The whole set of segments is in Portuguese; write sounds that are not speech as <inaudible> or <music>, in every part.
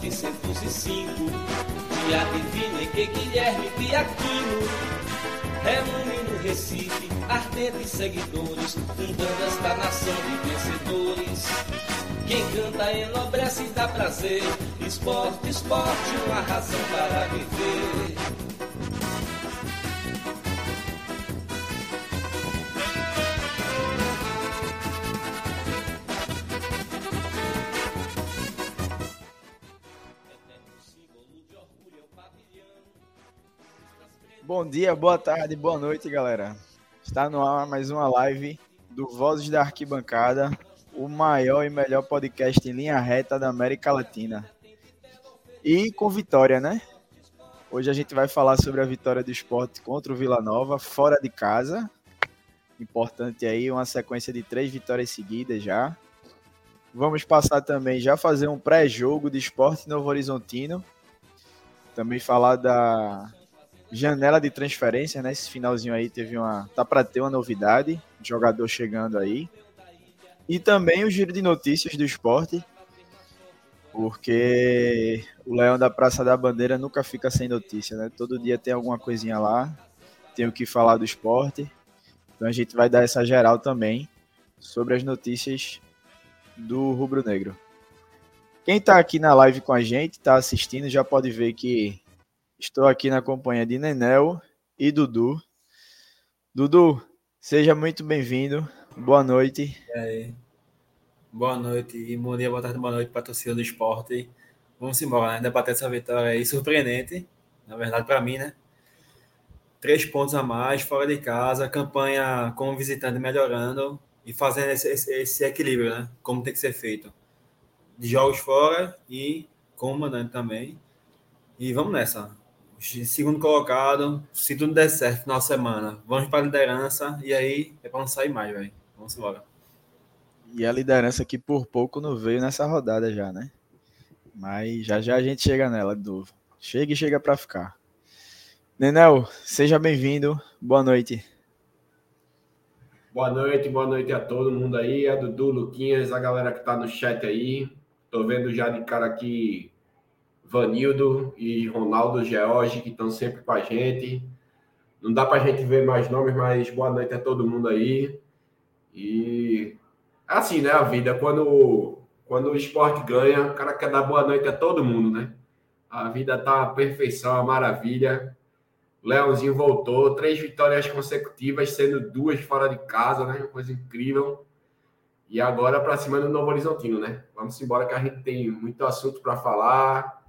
1905, dia divino em que Guilherme Piaquino reúne no Recife ardentes seguidores, fundando esta nação de vencedores. Quem canta enobrece e dá prazer, esporte, esporte, uma razão para viver. Bom dia, boa tarde, boa noite, galera. Está no ar mais uma live do Vozes da Arquibancada, o maior e melhor podcast em linha reta da América Latina. E com vitória, né? Hoje a gente vai falar sobre a vitória do esporte contra o Vila Nova, fora de casa. Importante aí, uma sequência de três vitórias seguidas já. Vamos passar também, já fazer um pré-jogo de esporte Novo Horizontino. Também falar da janela de transferência, né? Esse finalzinho aí teve uma. Tá para ter uma novidade, jogador chegando aí. E também o giro de notícias do esporte, porque o Leão da Praça da Bandeira nunca fica sem notícia, né? Todo dia tem alguma coisinha lá, tem o que falar do esporte. Então a gente vai dar essa geral também sobre as notícias do Rubro Negro. Quem está aqui na live com a gente, está assistindo, já pode ver que Estou aqui na companhia de Nenel e Dudu. Dudu, seja muito bem-vindo. Boa noite. Boa noite e bom dia, boa tarde, boa noite para a torcida do esporte. Vamos embora, né? Debater essa vitória aí surpreendente, na verdade, para mim, né? Três pontos a mais, fora de casa, campanha como visitante melhorando e fazendo esse, esse, esse equilíbrio, né? Como tem que ser feito. De jogos fora e com o mandante também. E vamos nessa segundo colocado, se tudo der certo final de semana, vamos para a liderança e aí é para não sair mais, velho. Vamos embora. E a liderança que por pouco não veio nessa rodada já, né? Mas já já a gente chega nela de novo. Chega e chega para ficar. Nenel, seja bem-vindo. Boa noite. Boa noite, boa noite a todo mundo aí, a Dudu, Luquinhas, a galera que tá no chat aí. Tô vendo já de cara aqui Vanildo e Ronaldo George, que estão sempre com a gente. Não dá para a gente ver mais nomes, mas boa noite a todo mundo aí. E assim, né, a vida, quando, quando o esporte ganha, o cara quer dar boa noite a todo mundo, né? A vida tá uma perfeição, uma maravilha. Leãozinho voltou, três vitórias consecutivas, sendo duas fora de casa, né? Uma coisa incrível. E agora para cima do Novo Horizontino, né? Vamos embora que a gente tem muito assunto para falar.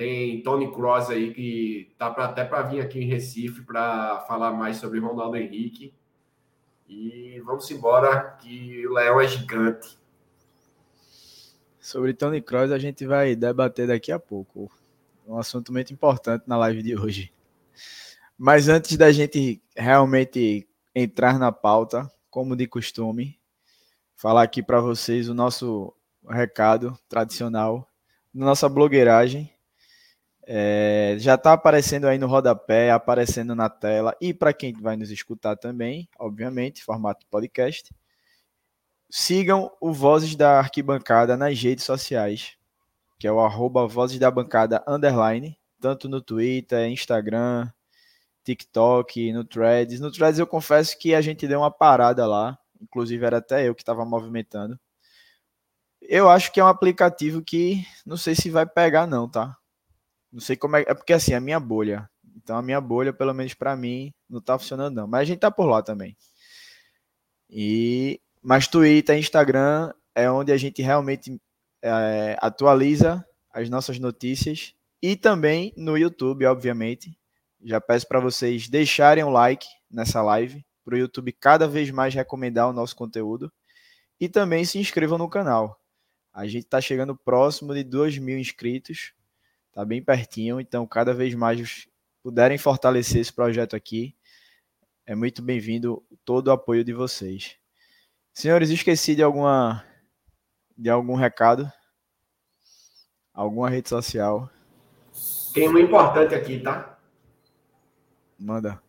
Tem Tony Cross aí que tá pra, até para vir aqui em Recife para falar mais sobre Ronaldo Henrique. E vamos embora, que o Leão é gigante. Sobre Tony Cross a gente vai debater daqui a pouco. Um assunto muito importante na live de hoje. Mas antes da gente realmente entrar na pauta, como de costume, falar aqui para vocês o nosso recado tradicional da nossa blogueiragem é, já está aparecendo aí no rodapé, aparecendo na tela. E para quem vai nos escutar também, obviamente, formato podcast. Sigam o Vozes da Arquibancada nas redes sociais, que é o arroba Vozes da Bancada underline, tanto no Twitter, Instagram, TikTok, no Threads. No Threads eu confesso que a gente deu uma parada lá, inclusive era até eu que estava movimentando. Eu acho que é um aplicativo que não sei se vai pegar não, tá? Não sei como é. É porque assim, a minha bolha. Então a minha bolha, pelo menos para mim, não tá funcionando, não. Mas a gente tá por lá também. E. Mas Twitter, Instagram é onde a gente realmente é, atualiza as nossas notícias. E também no YouTube, obviamente. Já peço para vocês deixarem um like nessa live, para o YouTube cada vez mais recomendar o nosso conteúdo. E também se inscrevam no canal. A gente está chegando próximo de 2 mil inscritos, tá bem pertinho, então cada vez mais puderem fortalecer esse projeto aqui, é muito bem-vindo todo o apoio de vocês. Senhores, esqueci de alguma de algum recado? Alguma rede social? Tem um importante aqui, tá? Manda.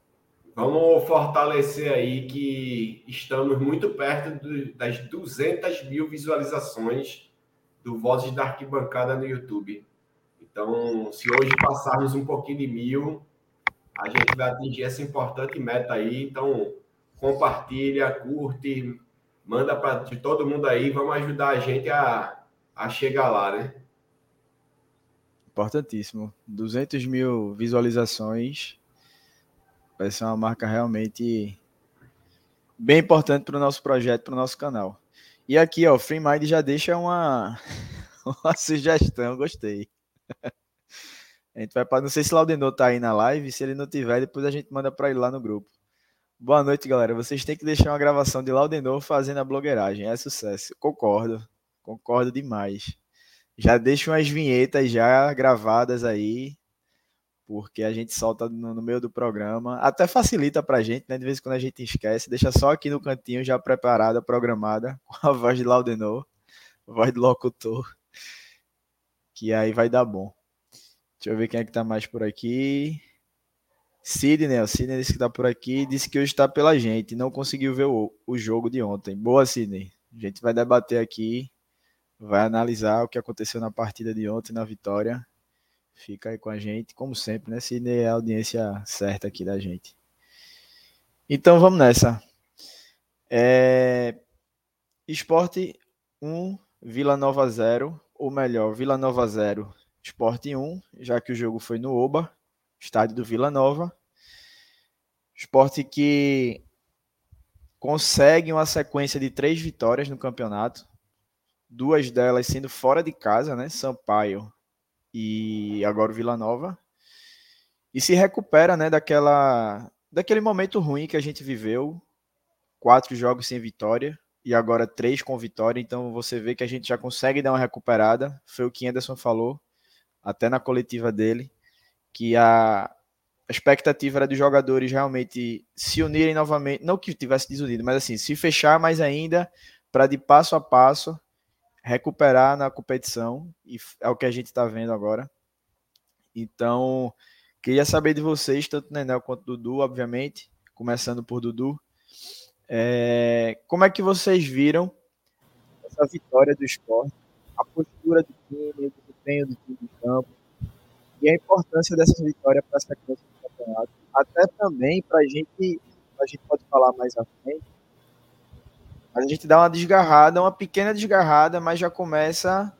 Vamos fortalecer aí que estamos muito perto do, das 200 mil visualizações do Vozes da Arquibancada no YouTube. Então, se hoje passarmos um pouquinho de mil, a gente vai atingir essa importante meta aí. Então, compartilha, curte, manda para todo mundo aí. Vamos ajudar a gente a, a chegar lá, né? Importantíssimo. 200 mil visualizações vai ser uma marca realmente bem importante para o nosso projeto, para o nosso canal. E aqui, ó, o FreeMind já deixa uma, <laughs> uma sugestão, gostei. <laughs> A gente vai para. Não sei se Laudenor tá aí na live. Se ele não tiver, depois a gente manda para ele lá no grupo. Boa noite, galera. Vocês têm que deixar uma gravação de Laudenor fazendo a blogueiragem. É sucesso. Concordo. Concordo demais. Já deixo umas vinhetas já gravadas aí. Porque a gente solta no, no meio do programa. Até facilita pra gente, né? De vez em quando a gente esquece. Deixa só aqui no cantinho já preparada, programada, <laughs> com a voz de Laudenor, voz do locutor. Que aí vai dar bom. Deixa eu ver quem é que tá mais por aqui. Sidney, o Sidney disse que tá por aqui, disse que hoje está pela gente, não conseguiu ver o, o jogo de ontem. Boa, Sidney. A gente vai debater aqui, vai analisar o que aconteceu na partida de ontem, na vitória. Fica aí com a gente, como sempre, né? Sidney é a audiência certa aqui da gente. Então vamos nessa. É... Esporte 1, Vila Nova 0, ou melhor, Vila Nova 0, Esporte 1, já que o jogo foi no Oba, estádio do Vila Nova. Esporte que consegue uma sequência de três vitórias no campeonato, duas delas sendo fora de casa, né? Sampaio e agora o Vila Nova. E se recupera, né, daquela daquele momento ruim que a gente viveu, quatro jogos sem vitória e agora três com vitória, então você vê que a gente já consegue dar uma recuperada, foi o que Anderson falou até na coletiva dele, que a, expectativa era dos jogadores realmente se unirem novamente, não que tivesse desunido, mas assim, se fechar mais ainda para de passo a passo recuperar na competição, e é o que a gente está vendo agora. Então, queria saber de vocês, tanto Nenel quanto Dudu, obviamente, começando por Dudu, é, como é que vocês viram essa vitória do esporte, a postura do time, desempenho do time de campo e a importância dessa vitória para a sequência do campeonato. Até também para a gente, a gente pode falar mais à frente, a gente dá uma desgarrada, uma pequena desgarrada, mas já começa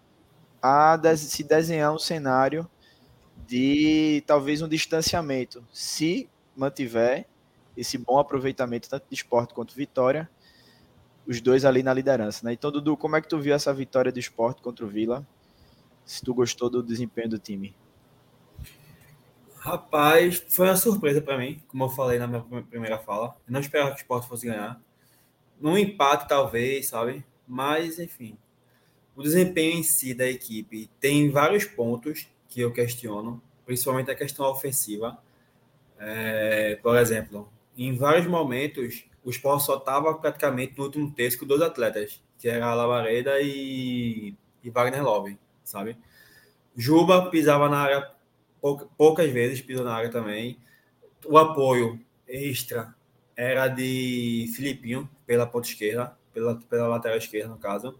a se desenhar um cenário de talvez um distanciamento, se mantiver esse bom aproveitamento tanto de esporte quanto vitória, os dois ali na liderança. Né? Então, Dudu, como é que tu viu essa vitória do esporte contra o Vila? se tu gostou do desempenho do time. Rapaz, foi uma surpresa para mim, como eu falei na minha primeira fala. Eu não esperava que o Sport fosse ganhar. Num empate, talvez, sabe? Mas, enfim. O desempenho em si da equipe tem vários pontos que eu questiono, principalmente a questão ofensiva. É, por exemplo, em vários momentos, o Sport só estava praticamente no último terço com dois atletas, que era a Lavareda e, e Wagner Love sabe? Juba pisava na área poucas vezes, pisou na área também. O apoio extra era de Filipinho pela ponta esquerda, pela, pela lateral esquerda, no caso.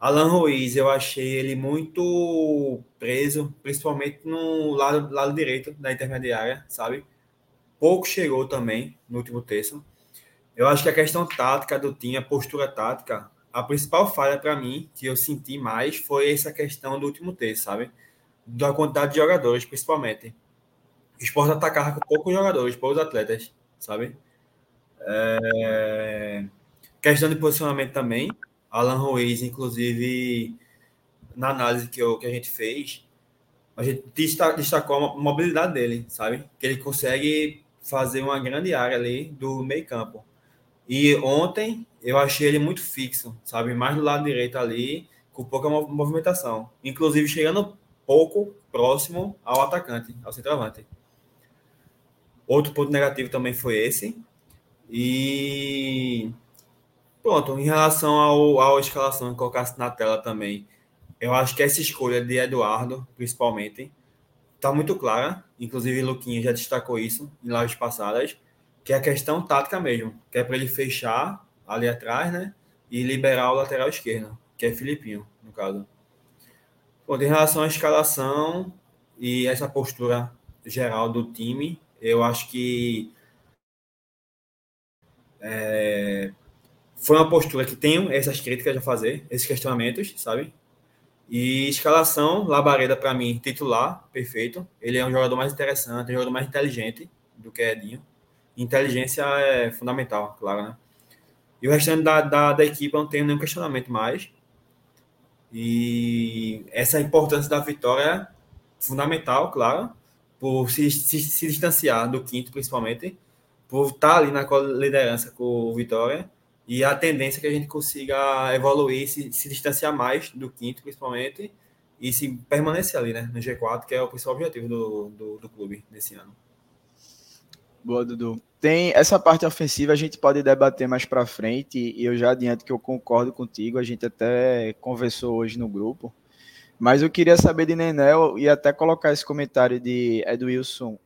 Alan Ruiz, eu achei ele muito preso, principalmente no lado, lado direito da intermediária, sabe? Pouco chegou também no último terço. Eu acho que a questão tática do time, a postura tática, a principal falha para mim, que eu senti mais, foi essa questão do último terço, sabe? Da quantidade de jogadores, principalmente. O esporte atacava com poucos jogadores, poucos atletas, sabe? É... Questão de posicionamento também. Alan Ruiz, inclusive, na análise que, eu, que a gente fez, a gente destacou a mobilidade dele, sabe? Que ele consegue fazer uma grande área ali do meio campo. E ontem eu achei ele muito fixo, sabe? Mais do lado direito ali, com pouca movimentação, inclusive chegando pouco próximo ao atacante, ao centroavante. Outro ponto negativo também foi esse. E pronto, em relação ao, à escalação que colocasse na tela também, eu acho que essa escolha de Eduardo, principalmente, está muito clara. Inclusive, Luquinha já destacou isso em lives passadas, que é a questão tática mesmo, que é para ele fechar ali atrás, né? E liberar o lateral esquerdo, que é Filipinho, no caso. Bom, em relação à escalação e essa postura geral do time, eu acho que é, foi uma postura que tenho essas críticas a fazer, esses questionamentos, sabe? E escalação, Labareda, para mim, titular, perfeito. Ele é um jogador mais interessante, um jogador mais inteligente do que Edinho. Inteligência é fundamental, claro, né? E o restante da, da, da equipe não tenho nenhum questionamento mais. E essa importância da vitória é fundamental, claro, por se, se, se distanciar do quinto, principalmente, por estar ali na liderança com o Vitória e a tendência é que a gente consiga evoluir, se, se distanciar mais do quinto, principalmente, e se permanecer ali, né, no G4, que é o principal objetivo do, do, do clube nesse ano. Boa, Dudu. Tem essa parte ofensiva, a gente pode debater mais para frente, e eu já adianto que eu concordo contigo, a gente até conversou hoje no grupo, mas eu queria saber de Nenel e até colocar esse comentário de Edwilson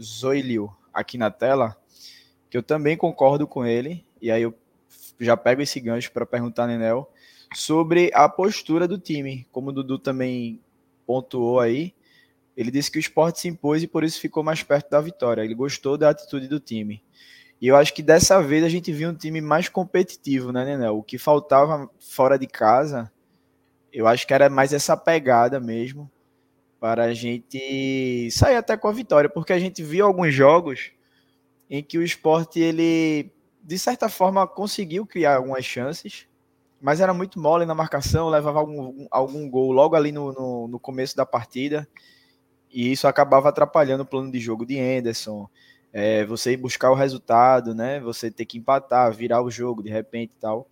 Zoilio aqui na tela, que eu também concordo com ele, e aí eu já pego esse gancho para perguntar Nenel sobre a postura do time. Como o Dudu também pontuou aí, ele disse que o esporte se impôs e por isso ficou mais perto da vitória. Ele gostou da atitude do time. E eu acho que dessa vez a gente viu um time mais competitivo, né, Nenel? O que faltava fora de casa, eu acho que era mais essa pegada mesmo para a gente sair até com a vitória, porque a gente viu alguns jogos em que o esporte ele de certa forma, conseguiu criar algumas chances, mas era muito mole na marcação, levava algum, algum gol logo ali no, no, no começo da partida, e isso acabava atrapalhando o plano de jogo de Anderson. É, você ir buscar o resultado, né? Você ter que empatar, virar o jogo de repente e tal.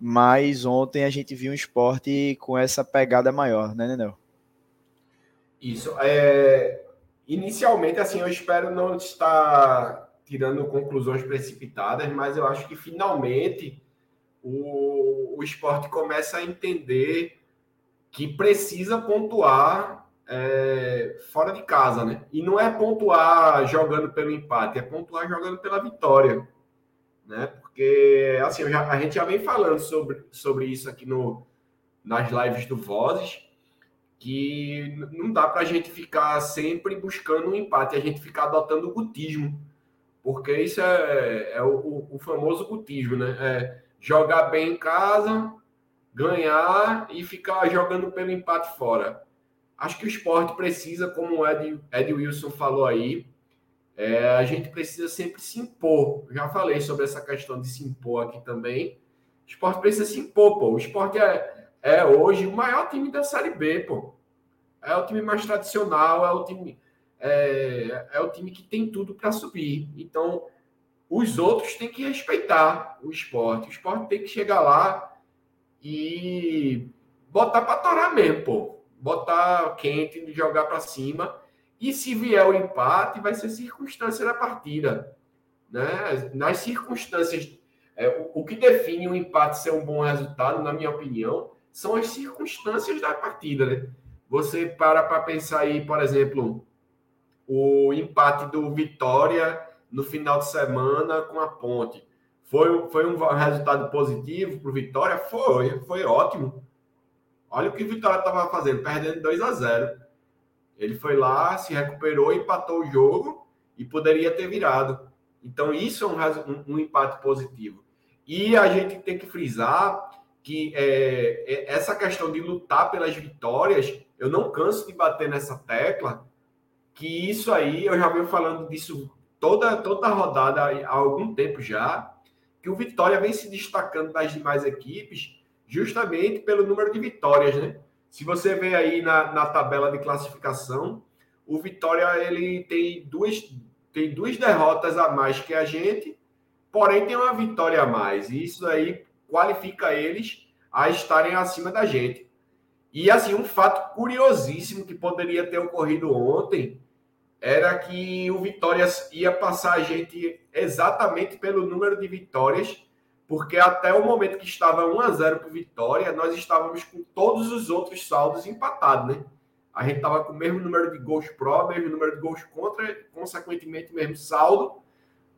Mas ontem a gente viu um esporte com essa pegada maior, né, Nenel? Isso. É... Inicialmente, assim, eu espero não estar tirando conclusões precipitadas, mas eu acho que finalmente o, o esporte começa a entender que precisa pontuar é, fora de casa, né? E não é pontuar jogando pelo empate, é pontuar jogando pela vitória, né? Porque assim, já, a gente já vem falando sobre, sobre isso aqui no, nas lives do Vozes, que não dá para a gente ficar sempre buscando um empate, a gente ficar adotando o gutismo porque isso é, é o, o, famoso cutismo, né? É jogar bem em casa, ganhar e ficar jogando pelo empate fora. Acho que o esporte precisa, como o Ed, Ed Wilson falou aí, é, a gente precisa sempre se impor. já falei sobre essa questão de se impor aqui também. O esporte precisa se impor, pô. O esporte é, é hoje o maior time da Série B, pô. É o time mais tradicional, é o time é, é o time que tem tudo para subir. Então, os outros têm que respeitar o esporte. O esporte tem que chegar lá e botar para torar mesmo, pô. Botar quente, jogar para cima. E se vier o empate, vai ser circunstância da partida. Né? Nas circunstâncias, é, o, o que define o empate ser um bom resultado, na minha opinião, são as circunstâncias da partida. Né? Você para para pensar aí, por exemplo, o empate do Vitória no final de semana com a Ponte. Foi, foi um resultado positivo para o Vitória? Foi, foi ótimo. Olha o que o Vitória estava fazendo, perdendo 2 a 0. Ele foi lá, se recuperou, empatou o jogo e poderia ter virado. Então, isso é um, um, um empate positivo. E a gente tem que frisar que é, é, essa questão de lutar pelas vitórias, eu não canso de bater nessa tecla, que isso aí, eu já venho falando disso toda, toda rodada há algum tempo já, que o Vitória vem se destacando das demais equipes justamente pelo número de vitórias, né? Se você vê aí na, na tabela de classificação, o Vitória ele tem duas, tem duas derrotas a mais que a gente, porém tem uma vitória a mais. E isso aí qualifica eles a estarem acima da gente. E assim, um fato curiosíssimo que poderia ter ocorrido ontem era que o Vitória ia passar a gente exatamente pelo número de vitórias, porque até o momento que estava 1 a 0 para o Vitória, nós estávamos com todos os outros saldos empatados, né? A gente estava com o mesmo número de gols pró, mesmo número de gols contra, consequentemente, mesmo saldo,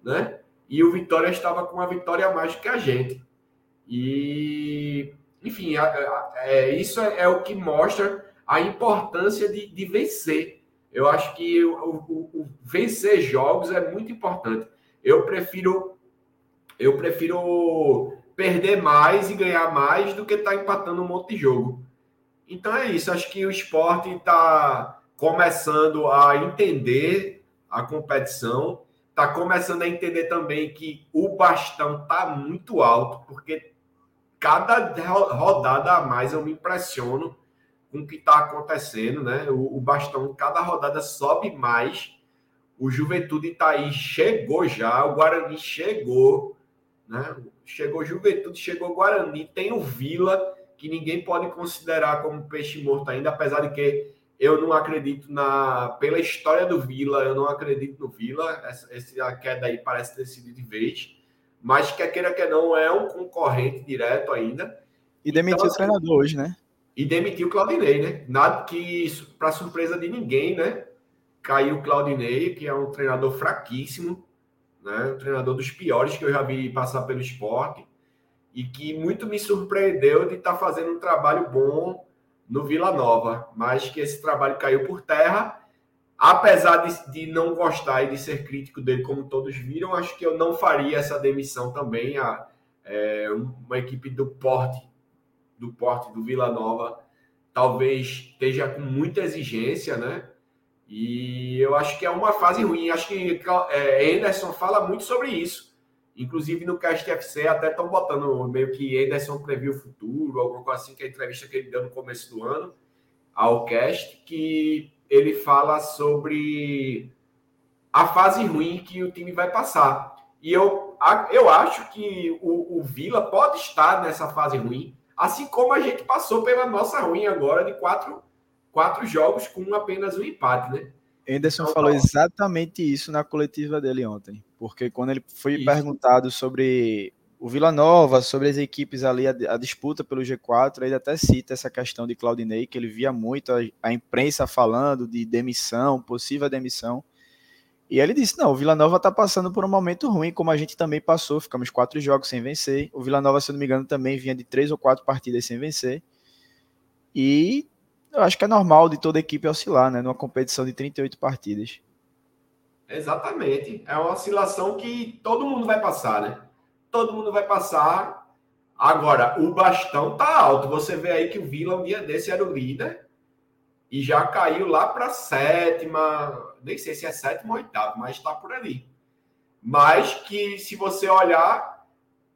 né? E o Vitória estava com uma vitória a mais que a gente. E, enfim, é, isso é, é, o que mostra a importância de, de vencer. Eu acho que o, o, o, vencer jogos é muito importante. Eu prefiro eu prefiro perder mais e ganhar mais do que estar tá empatando um monte de jogo. Então é isso. Acho que o esporte está começando a entender a competição, está começando a entender também que o bastão está muito alto, porque cada rodada a mais eu me impressiono com o que está acontecendo, né? O, o, bastão, cada rodada sobe mais. O Juventude está aí, chegou já, o Guarani chegou, né? Chegou Juventude, chegou Guarani, tem o Vila, que ninguém pode considerar como peixe morto ainda, apesar de que eu não acredito na. Pela história do Vila, eu não acredito no Vila. Essa, essa queda aí parece ter sido de vez mas quer queira que não é um concorrente direto ainda. E demitiu então, o treinador hoje, né? E demitiu o Claudinei, né? Nada que, para surpresa de ninguém, né? Caiu o Claudinei, que é um treinador fraquíssimo, né? Um treinador dos piores que eu já vi passar pelo esporte e que muito me surpreendeu de estar tá fazendo um trabalho bom no Vila Nova, mas que esse trabalho caiu por terra apesar de, de, não gostar e de ser crítico dele, como todos viram, acho que eu não faria essa demissão também. A, é, uma equipe do porte, do porte do Vila Nova, talvez esteja com muita exigência, né? E eu acho que é uma fase ruim. Acho que é, Anderson fala muito sobre isso. Inclusive no Cast FC até estão botando meio que Anderson previu o futuro, alguma coisa assim, que é a entrevista que ele deu no começo do ano ao Cast, que ele fala sobre a fase ruim que o time vai passar. E eu, eu acho que o, o Vila pode estar nessa fase ruim, assim como a gente passou pela nossa ruim agora de quatro, quatro jogos com apenas um empate, né? Anderson então, falou exatamente isso na coletiva dele ontem, porque quando ele foi isso. perguntado sobre o Vila Nova, sobre as equipes ali, a, a, disputa pelo G4, ele até cita essa questão de Claudinei, que ele via muito a, a, imprensa falando de demissão, possível demissão. E ele disse: não, o Vila Nova está passando por um momento ruim, como a gente também passou, ficamos quatro jogos sem vencer. O Vila Nova, se não me engano, também vinha de três ou quatro partidas sem vencer. E eu acho que é normal de toda equipe oscilar, né? Numa competição de 38 partidas. Exatamente. É uma oscilação que todo mundo vai passar, né? todo mundo vai passar. Agora, o bastão tá alto. Você vê aí que o Vila, um dia desse, era o líder e já caiu lá para sétima, nem sei se é sétima ou oitava, mas está por ali. Mas que, se você olhar,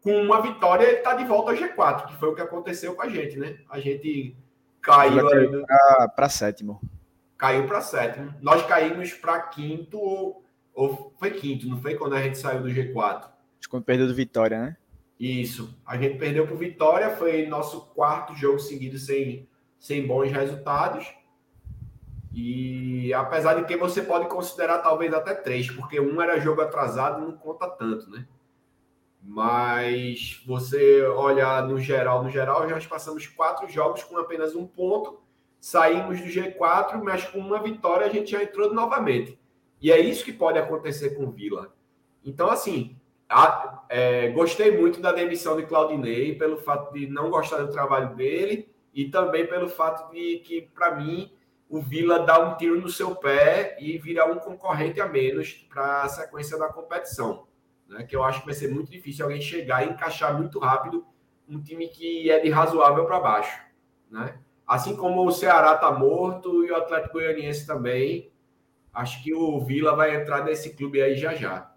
com uma vitória, ele está de volta ao G4, que foi o que aconteceu com a gente, né? A gente caiu para sétimo. Caiu para sétimo. Nós caímos para quinto, ou, ou foi quinto, não foi quando a gente saiu do G4? quando perdeu do Vitória, né? Isso. A gente perdeu para o Vitória, foi nosso quarto jogo seguido sem, sem bons resultados. E apesar de que você pode considerar talvez até três, porque um era jogo atrasado e não conta tanto, né? Mas você olhar no geral, no geral, já passamos quatro jogos com apenas um ponto, saímos do G4, mas com uma vitória a gente já entrou novamente. E é isso que pode acontecer com o Vila. Então, assim, a, é, gostei muito da demissão de Claudinei, pelo fato de não gostar do trabalho dele e também pelo fato de que, para mim, o Vila dá um tiro no seu pé e vira um concorrente a menos para a sequência da competição. Né? Que eu acho que vai ser muito difícil alguém chegar e encaixar muito rápido um time que é de razoável para baixo. Né? Assim como o Ceará está morto e o Atlético Goianiense também. Acho que o Vila vai entrar nesse clube aí já já.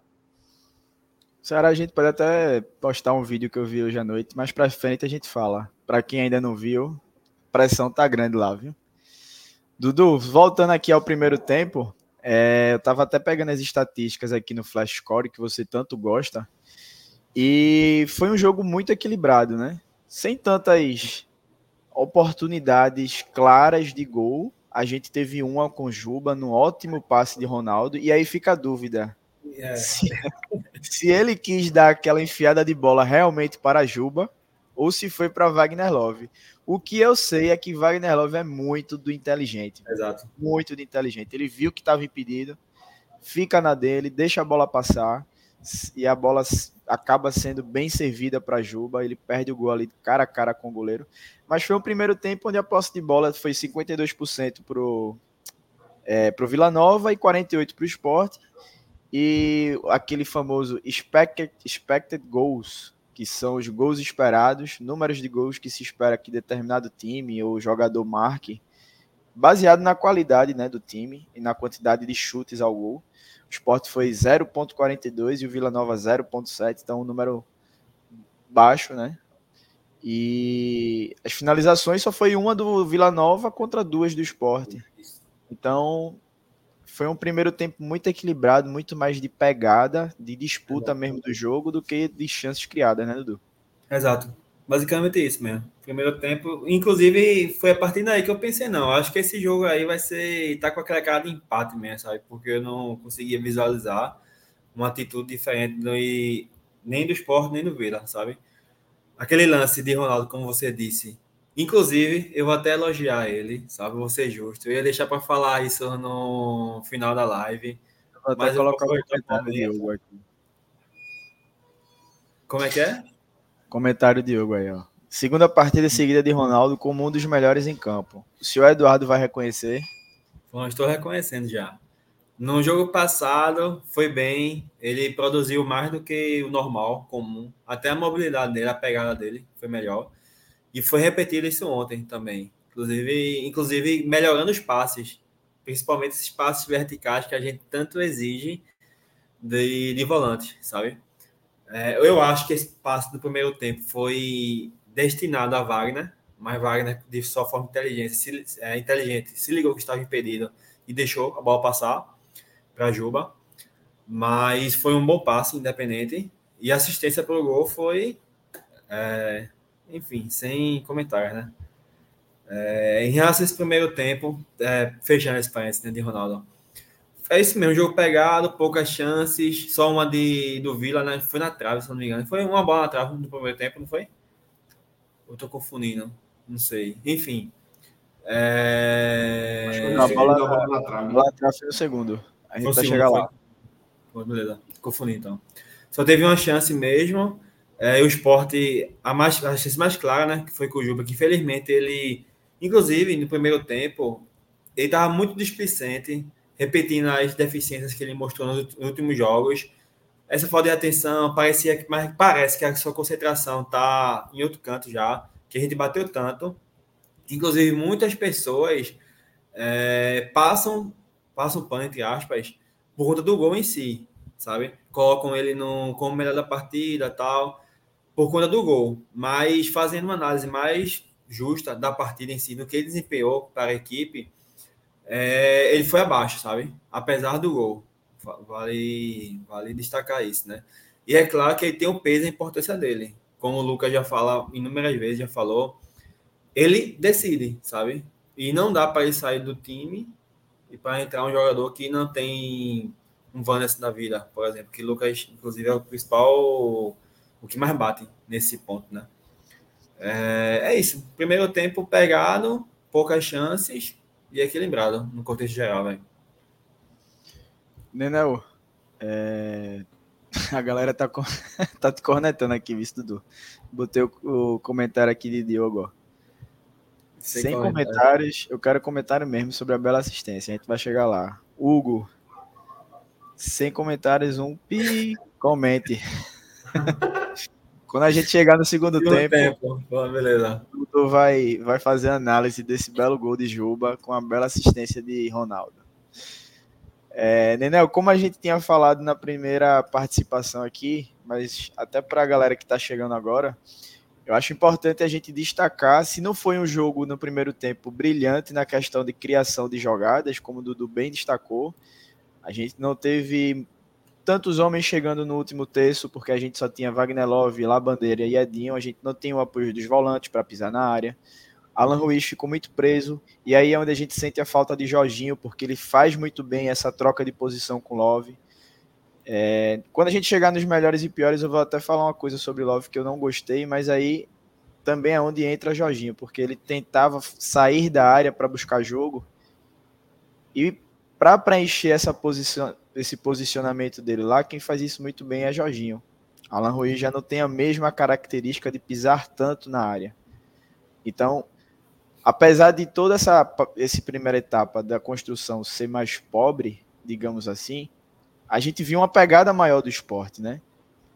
Ceará, a gente pode até postar um vídeo que eu vi hoje à noite, mas para frente a gente fala. Para quem ainda não viu, pressão tá grande lá, viu? Dudu, voltando aqui ao primeiro tempo, é, eu tava até pegando as estatísticas aqui no Flash Score, que você tanto gosta, e foi um jogo muito equilibrado, né? sem tantas oportunidades claras de gol. A gente teve uma com Juba no ótimo passe de Ronaldo, e aí fica a dúvida. É. Se, <laughs> se, ele quis dar aquela enfiada de bola realmente para Juba ou se foi para Wagner Love. O que eu sei é que Wagner Love é muito do inteligente. Exato. Muito do inteligente. Ele viu que estava impedido, fica na dele, deixa a bola passar e a bola acaba sendo bem servida para Juba. Ele perde o gol ali cara a cara com o goleiro. Mas foi um primeiro tempo onde a posse de bola foi 52% pro é, pro Vila Nova e 48 para o Sport. E aquele famoso expected, expected goals, que são os gols esperados, números de gols que se espera que determinado time ou jogador marque, baseado na qualidade né, do time e na quantidade de chutes ao gol. O Sport foi 0.42 e o Vila Nova 0.7, então um número baixo, né? E as finalizações só foi uma do Vila Nova contra duas do Sport. Então, foi um primeiro tempo muito equilibrado, muito mais de pegada, de disputa mesmo do jogo do que de chances criadas, né, Dudu? Exato. Basicamente isso mesmo. Primeiro tempo, inclusive foi a partir daí que eu pensei, não, acho que esse jogo aí vai ser, tá com aquela cara de empate mesmo, sabe? Porque eu não conseguia visualizar uma atitude diferente do, nem do esporte, nem do Vila, sabe? Aquele lance de Ronaldo, como você disse, inclusive, eu vou até elogiar ele, sabe? Vou ser justo. Eu ia deixar para falar isso no final da live. Eu mas eu colocar o comentário de Hugo aqui. Como é que é? Comentário de Hugo aí, ó. Segunda partida seguida de Ronaldo como um dos melhores em campo. O senhor Eduardo vai reconhecer? Bom, estou reconhecendo já. No jogo passado, foi bem. Ele produziu mais do que o normal, comum. Até a mobilidade dele, a pegada dele foi melhor. E foi repetido isso ontem também. Inclusive, inclusive melhorando os passes. Principalmente esses passes verticais que a gente tanto exige de, de volante, sabe? É, eu acho que esse passe do primeiro tempo foi destinado a Wagner, mas Wagner, de sua forma inteligente, se, é, inteligente, se ligou que estava impedido e deixou a bola passar para Juba. Mas foi um bom passe, independente. E a assistência para o gol foi, é, enfim, sem comentários, né? É, em relação a esse primeiro tempo, é, fechando esse parênteses né, de Ronaldo é isso mesmo, jogo pegado, poucas chances, só uma de, do Vila, né? Foi na trave, se não me engano. Foi uma bola na trave no primeiro tempo, não foi? Eu tô confundindo, não sei. Enfim. É... A bola, a bola na trave. Bola na trave foi no segundo. A gente vai chegar lá. Foi. Beleza, confundi então. Só teve uma chance mesmo. É, o esporte, a, mais, a chance mais clara, né? Que foi com o Juba, que infelizmente ele, inclusive no primeiro tempo, ele tava muito displicente repetindo as deficiências que ele mostrou nos últimos jogos. Essa falta de atenção parecia que, mas parece que a sua concentração está em outro canto já, que a gente bateu tanto. Inclusive, muitas pessoas é, passam, passam pano, entre aspas, por conta do gol em si, sabe? Colocam ele no, como melhor da partida tal, por conta do gol. Mas fazendo uma análise mais justa da partida em si, do que ele desempenhou para a equipe, é, ele foi abaixo, sabe? Apesar do gol. Vale, vale destacar isso, né? E é claro que ele tem o peso e a importância dele. Como o Lucas já fala inúmeras vezes, já falou, ele decide, sabe? E não dá para ele sair do time e para entrar um jogador que não tem um Vanessa na vida, por exemplo, que Lucas, inclusive, é o principal, o que mais bate nesse ponto, né? É, é isso. Primeiro tempo pegado, poucas chances, e equilibrado no contexto geral, velho. Nenel, é... <laughs> a galera tá, co... <laughs> tá te cornetando aqui, visto Dudu. Botei o, o comentário aqui de Diogo, ó. Sem, Sem comentários, eu quero comentário mesmo sobre a bela assistência. A gente vai chegar lá. Hugo, sem comentários, um pi, comente. <laughs> Quando a gente chegar no segundo tempo, tempo. beleza. tu vai, vai fazer análise desse belo gol de Juba com a bela assistência de Ronaldo. É, Nenel, como a gente tinha falado na primeira participação aqui, mas até para a galera que está chegando agora, eu acho importante a gente destacar, se não foi um jogo no primeiro tempo brilhante na questão de criação de jogadas, como o Dudu bem destacou, a gente não teve tantos homens chegando no último terço, porque a gente só tinha Wagner Love, Labandeira e Edinho, a gente não tem o apoio dos volantes para pisar na área. Alan Ruiz ficou muito preso, e aí é onde a gente sente a falta de Jorginho, porque ele faz muito bem essa troca de posição com Love. É, quando a gente chegar nos melhores e piores, eu vou até falar uma coisa sobre Love que eu não gostei, mas aí também é onde entra Jorginho, porque ele tentava sair da área para buscar jogo, e para preencher essa posição, esse posicionamento dele lá, quem faz isso muito bem é Jorginho. Alan Ruiz já não tem a mesma característica de pisar tanto na área. Então, apesar de toda essa, essa primeira etapa da construção ser mais pobre, digamos assim, a gente viu uma pegada maior do esporte, né?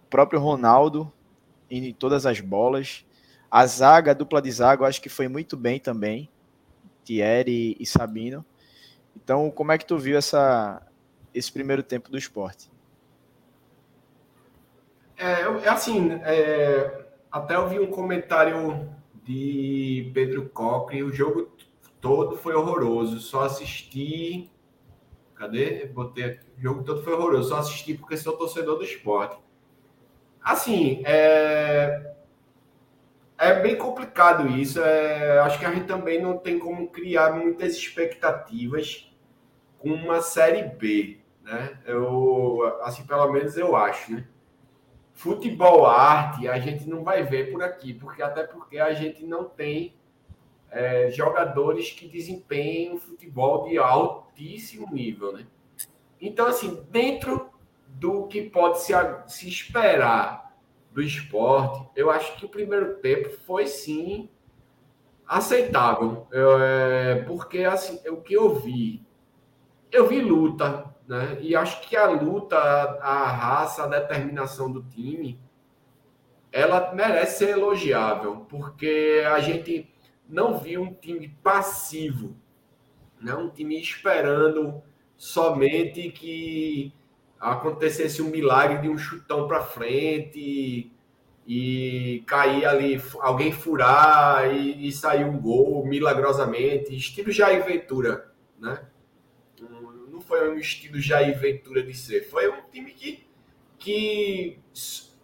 O próprio Ronaldo em todas as bolas. A zaga, a dupla de zaga, eu acho que foi muito bem também. Thierry e Sabino. Então, como é que tu viu essa, esse primeiro tempo do esporte? É, é assim, é, até eu vi um comentário de Pedro Coque, o jogo todo foi horroroso, só assisti. Cadê? Botei O jogo todo foi horroroso, só assisti porque sou torcedor do esporte. Assim, é, é bem complicado isso. É, acho que a gente também não tem como criar muitas expectativas com uma série B, né? Eu, assim, pelo menos eu acho, né? Futebol arte a gente não vai ver por aqui, porque até porque a gente não tem é, jogadores que desempenhem futebol de altíssimo nível, né? Então, assim, dentro do que pode se, se esperar do esporte, eu acho que o primeiro tempo foi sim aceitável. Eu, é, porque assim, o que eu vi, eu vi luta, né? E acho que a luta, a, raça, a determinação do time, ela merece ser elogiável, porque a gente não viu um time passivo, né? um time esperando somente que acontecesse um milagre de um chutão para frente e, cair ali, alguém furar e, e sair um gol milagrosamente, estilo Jair Ventura, né? Foi um estilo Jair Ventura de ser, foi um time que, que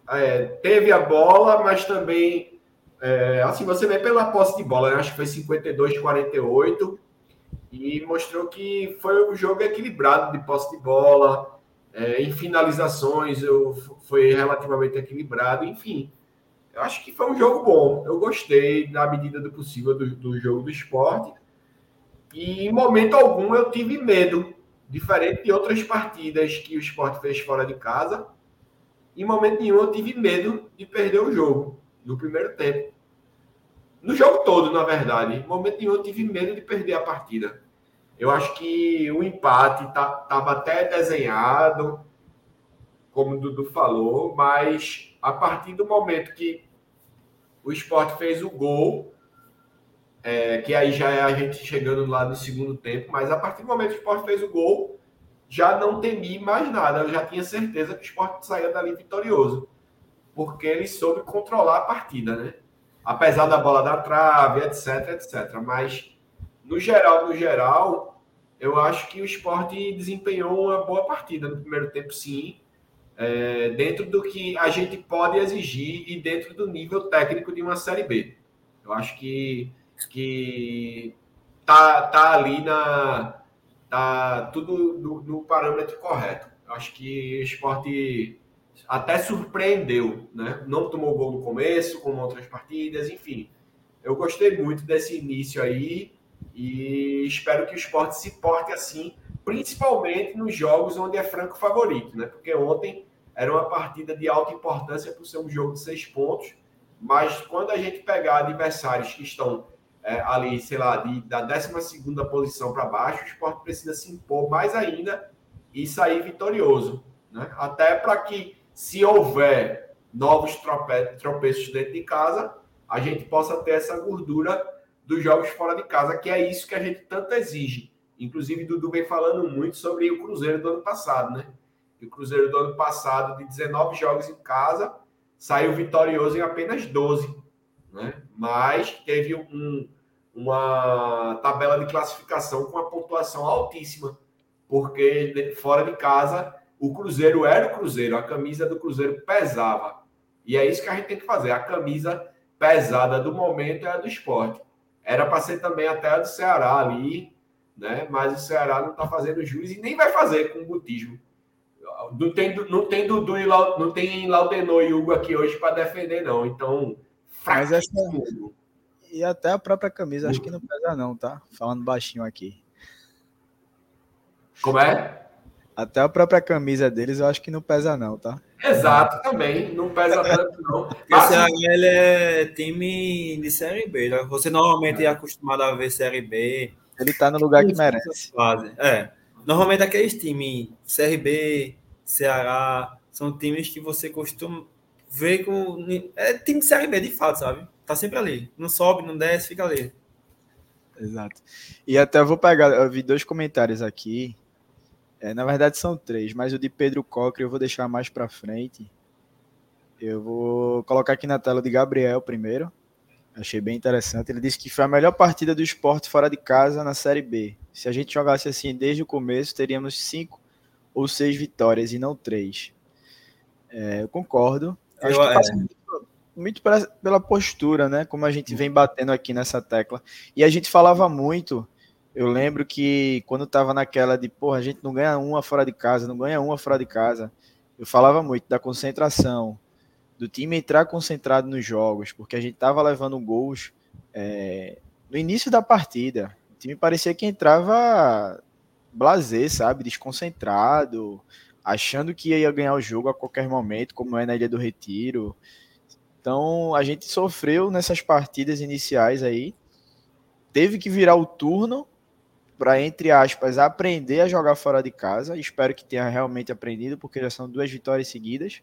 é, teve a bola, mas também, é, assim, você vê pela posse de bola, né? acho que foi 52-48, e mostrou que foi um jogo equilibrado de posse de bola, é, em finalizações, eu, foi relativamente equilibrado. Enfim, eu acho que foi um jogo bom. Eu gostei, na medida do possível, do, do jogo do esporte. E em momento algum eu tive medo, diferente de outras partidas que o esporte fez fora de casa. Em momento nenhum eu tive medo de perder o jogo no primeiro tempo. No jogo todo, na verdade. Em momento nenhum eu tive medo de perder a partida. Eu acho que o empate estava tá, até desenhado, como o Dudu falou, mas a partir do momento que o esporte fez o gol, é, que aí já é a gente chegando lá no segundo tempo, mas a partir do momento que o esporte fez o gol, já não temi mais nada. Eu já tinha certeza que o esporte saía dali vitorioso, porque ele soube controlar a partida, né? Apesar da bola da trave, etc, etc. Mas no geral, no geral, eu acho que o esporte desempenhou uma boa partida no primeiro tempo, sim. É, dentro do que a gente pode exigir e dentro do nível técnico de uma Série B. Eu acho que, que tá, tá ali na. tá tudo no, no parâmetro correto. Acho que o esporte até surpreendeu, né? Não tomou gol no começo, como outras partidas, enfim. Eu gostei muito desse início aí e espero que o esporte se porte assim, principalmente nos jogos onde é franco favorito, né? Porque ontem era uma partida de alta importância por ser um jogo de seis pontos, mas quando a gente pegar adversários que estão é, ali, sei lá, de, da 12 posição para baixo, o esporte precisa se impor mais ainda e sair vitorioso. Né? Até para que, se houver novos trope tropeços dentro de casa, a gente possa ter essa gordura dos jogos fora de casa, que é isso que a gente tanto exige. Inclusive, Dudu vem falando muito sobre o Cruzeiro do ano passado, né? E o Cruzeiro do ano passado, de 19 jogos em casa, saiu vitorioso em apenas 12, né? Mas teve um, uma tabela de classificação com uma pontuação altíssima, porque fora de casa O Cruzeiro era o Cruzeiro, a camisa do Cruzeiro pesava. E é isso que a gente tem que fazer. A camisa pesada do momento é a do esporte. Era para ser também até a do Ceará ali, né? Mas o Ceará não está fazendo juiz e nem vai fazer com o butismo. Não tem, não tem Dudu e não tem Laudenor e Hugo aqui hoje para defender, não. Então, mas essa... E até a própria camisa, acho que não pesa, não, tá? Falando baixinho aqui. Como é? Até a própria camisa deles, eu acho que não pesa, não, tá? Exato, também. Não pesa tanto, não. <laughs> Esse HL é time de Série B. Né? Você normalmente é acostumado a ver Série B. Ele tá no lugar que merece. É. Normalmente aqueles times CRB, Ceará, são times que você costuma ver com. É time Série B, de fato, sabe? Tá sempre ali. Não sobe, não desce, fica ali. Exato. E até vou pegar, eu vi dois comentários aqui é, na verdade são três, mas o de Pedro Cocker eu vou deixar mais para frente. Eu vou colocar aqui na tela de Gabriel primeiro. Achei bem interessante. Ele disse que foi a melhor partida do esporte fora de casa na Série B. Se a gente jogasse assim desde o começo, teríamos cinco ou seis vitórias e não três. É, eu concordo. Acho eu, que passa é. muito, muito pela postura, né? Como a gente vem batendo aqui nessa tecla. E a gente falava muito eu lembro que quando tava naquela de, porra, a gente não ganha uma fora de casa, não ganha uma fora de casa, eu falava muito da concentração, do time entrar concentrado nos jogos, porque a gente tava levando gols é, no início da partida. O time parecia que entrava blazer, sabe? Desconcentrado, achando que ia ganhar o jogo a qualquer momento, como é na Ilha do Retiro. Então a gente sofreu nessas partidas iniciais aí. Teve que virar o turno para, entre aspas, aprender a jogar fora de casa. Espero que tenha realmente aprendido, porque já são duas vitórias seguidas.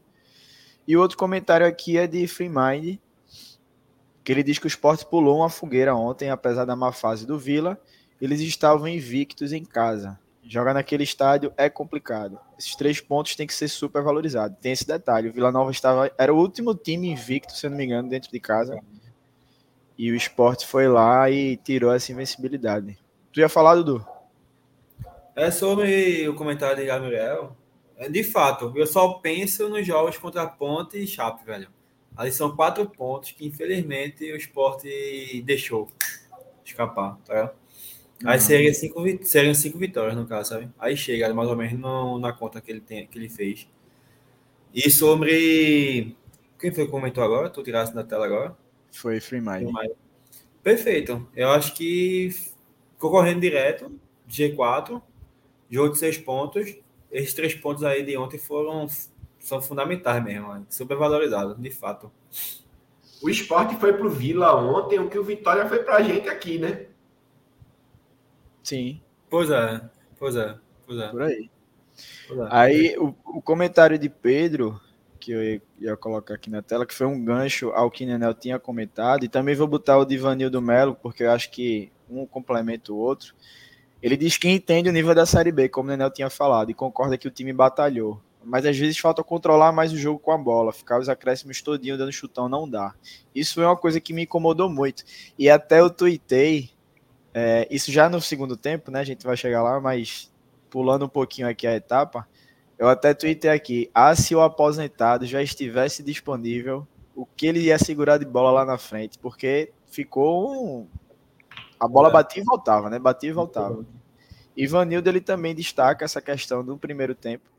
E outro comentário aqui é de Free Mind, que ele diz que o Sport pulou uma fogueira ontem, apesar da má fase do Vila. Eles estavam invictos em casa. Jogar naquele estádio é complicado. Esses três pontos têm que ser super valorizados. Tem esse detalhe. O Vila Nova estava, era o último time invicto, se não me engano, dentro de casa. E o Sport foi lá e tirou essa invencibilidade. Tu ia falar, Dudu? É sobre o comentário de Gabriel. É, de fato, eu só penso nos jogos contra Ponte e Chape, velho. Ali são quatro pontos que, infelizmente, o esporte deixou escapar, tá? Aí uhum. seriam cinco, seriam cinco vitórias, no caso, sabe? Aí chega mais ou menos no, na conta que ele, tem, que ele fez. E sobre. Quem foi que comentou agora? Tu tirasse na tela agora? Foi Freemind. Perfeito. Eu acho que concorrendo direto, G4, jogo de seis pontos. Esses três pontos aí de ontem foram são fundamentais mesmo, super valorizados, de fato. O esporte foi pro Vila ontem, o que o Vitória foi pra gente aqui, né? Sim. Pois é, pois é, pois é. Por aí. É. Aí o, o, comentário de Pedro, que eu ia, ia, colocar aqui na tela, que foi um gancho ao que Nenel tinha comentado, e também vou botar o de Vanildo Melo, porque eu acho que um complementa o outro. Ele diz que entende o nível da Série B, como o Nenel tinha falado, e concorda que o time batalhou. Mas às vezes falta controlar mais o jogo com a bola, ficar os acréscimos todinho dando chutão não dá. Isso é uma coisa que me incomodou muito. E até eu tuitei, é, isso já no segundo tempo, né? A gente vai chegar lá, mas pulando um pouquinho aqui a etapa, eu até tuitei aqui, ah, se o aposentado já estivesse disponível, o que ele ia segurar de bola lá na frente, porque ficou um, a bola é. batia e voltava, né? Batia e voltava. Ivanildo ele também destaca essa questão do primeiro tempo,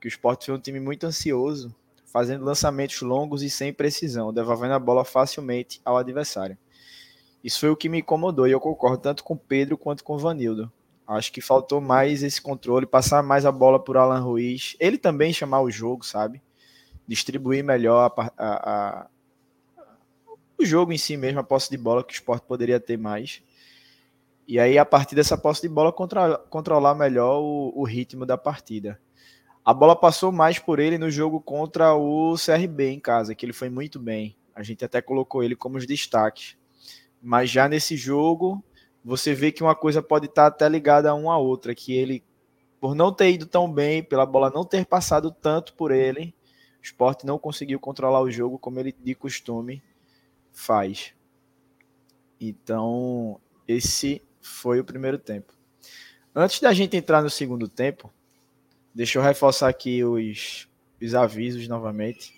que o Sport foi um time muito ansioso, fazendo lançamentos longos e sem precisão, devolvendo a bola facilmente ao adversário. Isso foi o que me incomodou e eu concordo tanto com Pedro quanto com o Vanildo. Acho que faltou mais esse controle, passar mais a bola por Alan Ruiz. Ele também chamar o jogo, sabe? Distribuir melhor a, a, a, o jogo em si mesmo, a posse de bola que o esporte poderia ter mais. E aí, a partir dessa posse de bola, contra, controlar melhor o, o, ritmo da partida. A bola passou mais por ele no jogo contra o CRB em casa, que ele foi muito bem. A gente até colocou ele como os destaques. Mas já nesse jogo, você vê que uma coisa pode estar até ligada a uma outra, que ele, por não ter ido tão bem, pela bola não ter passado tanto por ele, o esporte não conseguiu controlar o jogo como ele de costume faz. Então, esse foi o primeiro tempo. Antes da gente entrar no segundo tempo, deixa eu reforçar aqui os, os avisos novamente,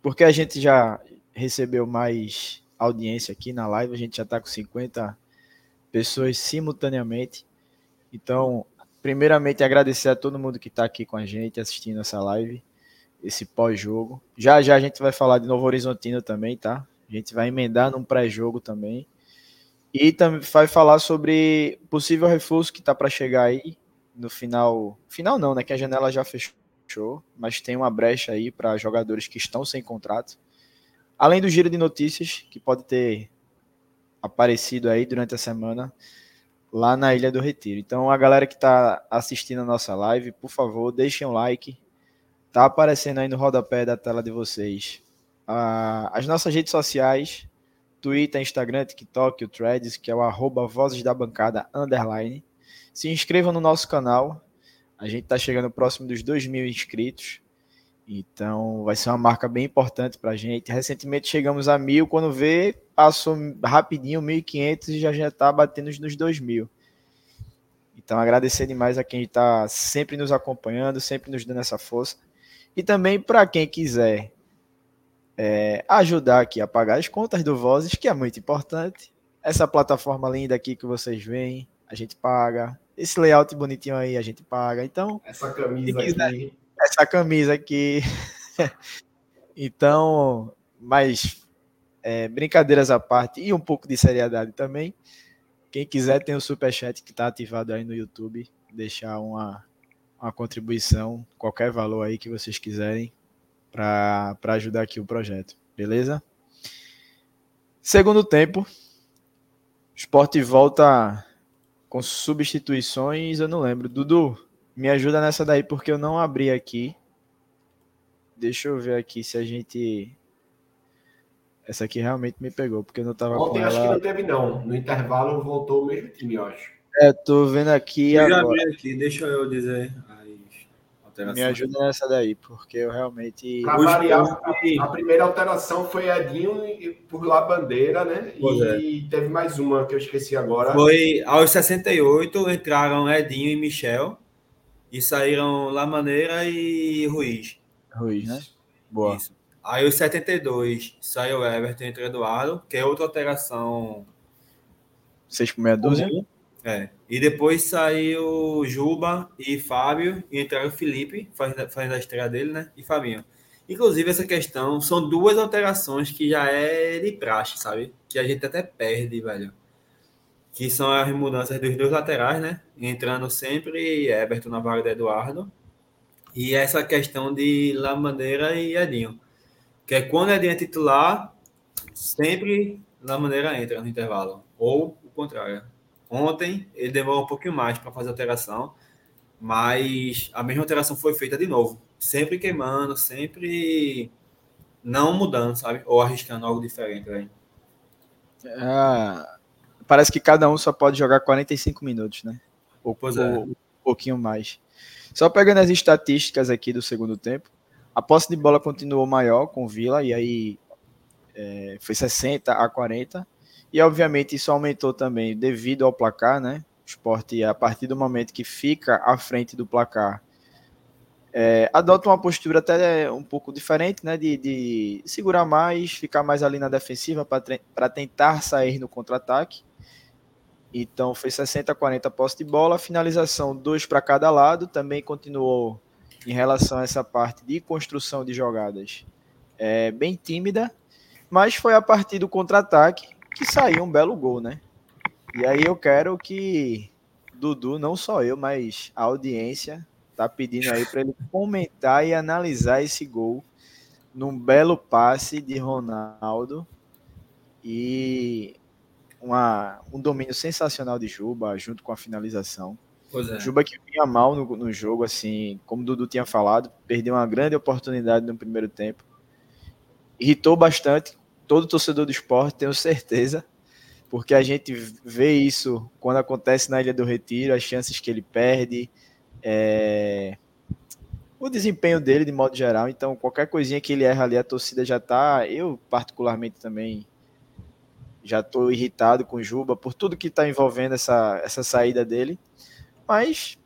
porque a gente já recebeu mais audiência aqui na live, a gente já está com 50 pessoas simultaneamente. Então, primeiramente, agradecer a todo mundo que está aqui com a gente, assistindo essa live, esse pós-jogo. Já já a gente vai falar de Novo Horizontino também, tá? A gente vai emendar num pré-jogo também. E também vai falar sobre possível reforço que está para chegar aí no final. Final não, né? Que a janela já fechou, mas tem uma brecha aí para jogadores que estão sem contrato. Além do giro de notícias que pode ter aparecido aí durante a semana lá na Ilha do Retiro. Então, a galera que está assistindo a nossa live, por favor, deixem um like. Tá aparecendo aí no rodapé da tela de vocês as nossas redes sociais, Twitter, Instagram, TikTok, o Threads, que é o arroba Vozes da Bancada, underline. Se inscrevam no nosso canal. A gente está chegando próximo dos 2 mil inscritos. Então vai ser uma marca bem importante para a gente. Recentemente chegamos a mil, quando vê, passou rapidinho 1.500 e já já está batendo nos 2.000. Então agradecer demais a quem está sempre nos acompanhando, sempre nos dando essa força. E também para quem quiser é, ajudar aqui a pagar as contas do Vozes, que é muito importante. Essa plataforma linda aqui que vocês veem, a gente paga. Esse layout bonitinho aí, a gente paga. Então, essa camisa quiser, aqui. Essa camisa aqui. <laughs> então, mas é, brincadeiras à parte e um pouco de seriedade também. Quem quiser tem o superchat que está ativado aí no YouTube. Deixar uma, uma contribuição, qualquer valor aí que vocês quiserem para ajudar aqui o projeto, beleza? Segundo tempo, o esporte volta com substituições, eu não lembro. Dudu, me ajuda nessa daí, porque eu não abri aqui. Deixa eu ver aqui se a gente. Essa aqui realmente me pegou, porque eu não tava Ontem com acho ela... que não teve, não. No intervalo voltou o mesmo time, eu acho. É, tô vendo aqui. Eu agora. já abri aqui, deixa eu dizer. Me ajuda nessa daí, porque eu realmente. Pra variar, a, a, primeira alteração foi Edinho por lá bandeira, né? e é. teve mais uma que eu esqueci agora. Foi aos 68 entraram Edinho e Michel e saíram La Maneira e Ruiz. Ruiz, né? Boa. Isso. Aí os 72 saiu Everton e Eduardo, que é outra alteração. 6 por meia dúzia? É. E depois saiu Juba e Fábio, e entraram o Felipe, fazendo a estreia dele, né? E Fabinho. Inclusive, essa questão são duas alterações que já é de praxe, sabe? Que a gente até perde, velho. Que são as mudanças dos dois laterais, né? Entrando sempre Everton na vaga de Eduardo. E essa questão de La Maneira e Edinho. Que é quando Edinho é titular, sempre La Maneira entra no intervalo. Ou o contrário. Ontem ele demorou um pouquinho mais para fazer a alteração, mas a mesma alteração foi feita de novo. Sempre queimando, sempre não mudando, sabe? Ou arriscando algo diferente. Aí. É, parece que cada um só pode jogar 45 minutos, né? Ou, é. um pouquinho mais. Só pegando as estatísticas aqui do segundo tempo, a posse de bola continuou maior com o Vila, e aí é, foi 60 a 40. E obviamente isso aumentou também devido ao placar, né? O esporte, a partir do momento que fica à frente do placar, é, adota uma postura até um pouco diferente, né? De, de segurar mais, ficar mais ali na defensiva para tentar sair no contra-ataque. Então foi 60 a 40 posse de bola, finalização dois para cada lado, também continuou em relação a essa parte de construção de jogadas é, bem tímida, mas foi a partir do contra-ataque que saiu um belo gol, né? E aí eu quero que Dudu, não só eu, mas a audiência tá pedindo aí para ele comentar e analisar esse gol num belo passe de Ronaldo. E uma, um domínio sensacional de Juba junto com a finalização. É. Juba que vinha mal no, no jogo, assim, como o Dudu tinha falado, perdeu uma grande oportunidade no primeiro tempo. Irritou bastante todo torcedor do esporte, tenho certeza, porque a gente vê isso quando acontece na Ilha do Retiro, as chances que ele perde, é... o desempenho dele de modo geral. Então, qualquer coisinha que ele erra ali, a torcida já tá. Eu, particularmente, também já estou irritado com o Juba por tudo que está envolvendo essa, essa saída dele. Mas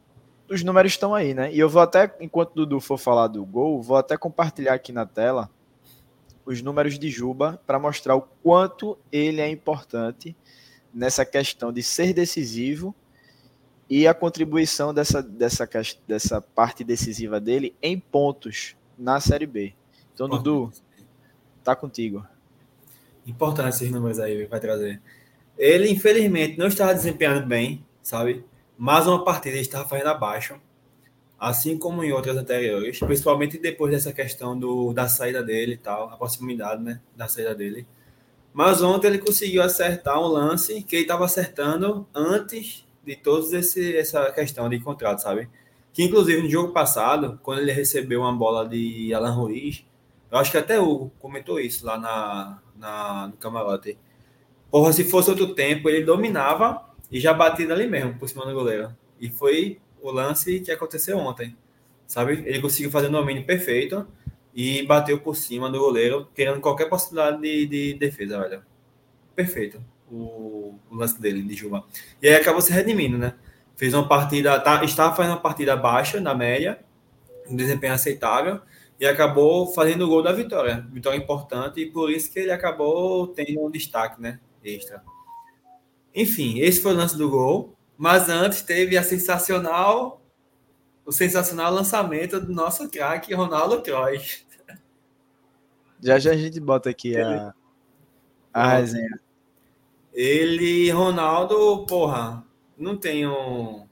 os números estão aí, né? E eu vou até, enquanto o Dudu for falar do gol, vou até compartilhar aqui na tela os números de Juba para mostrar o quanto ele é importante nessa questão de ser decisivo e a contribuição dessa, dessa, dessa parte decisiva dele em pontos na Série B. Então, Dudu, tá contigo. Importante esses números aí, vai trazer. Ele, infelizmente, não estava desempenhando bem, sabe? Mais uma partida ele estava fazendo abaixo, assim como em outras anteriores, principalmente depois dessa questão do, da saída dele e tal, a proximidade né, da saída dele. Mas ontem ele conseguiu acertar um lance que ele estava acertando antes de toda essa questão de contrato, sabe? Que inclusive no jogo passado, quando ele recebeu uma bola de Alan Ruiz, eu acho que até o comentou isso lá na, na, no camarote. Porra, se fosse outro tempo, ele dominava e já batia ali mesmo, por cima do goleiro. E foi o lance que aconteceu ontem, sabe? Ele conseguiu fazer o domínio perfeito e bateu por cima do goleiro, querendo qualquer possibilidade de, de defesa, velho. Perfeito o, o, lance dele, de Juba. E aí acabou se redimindo, né? Fez uma partida, tá, estava fazendo uma partida baixa na média, um desempenho aceitável, e acabou fazendo o gol da vitória. Vitória importante, e por isso que ele acabou tendo um destaque, né? Extra. Enfim, esse foi o lance do gol. Mas antes teve a sensacional, o sensacional lançamento do nosso craque Ronaldo Kroos. Já já a gente bota aqui a, a resenha. Ele, Ronaldo, porra, não tenho.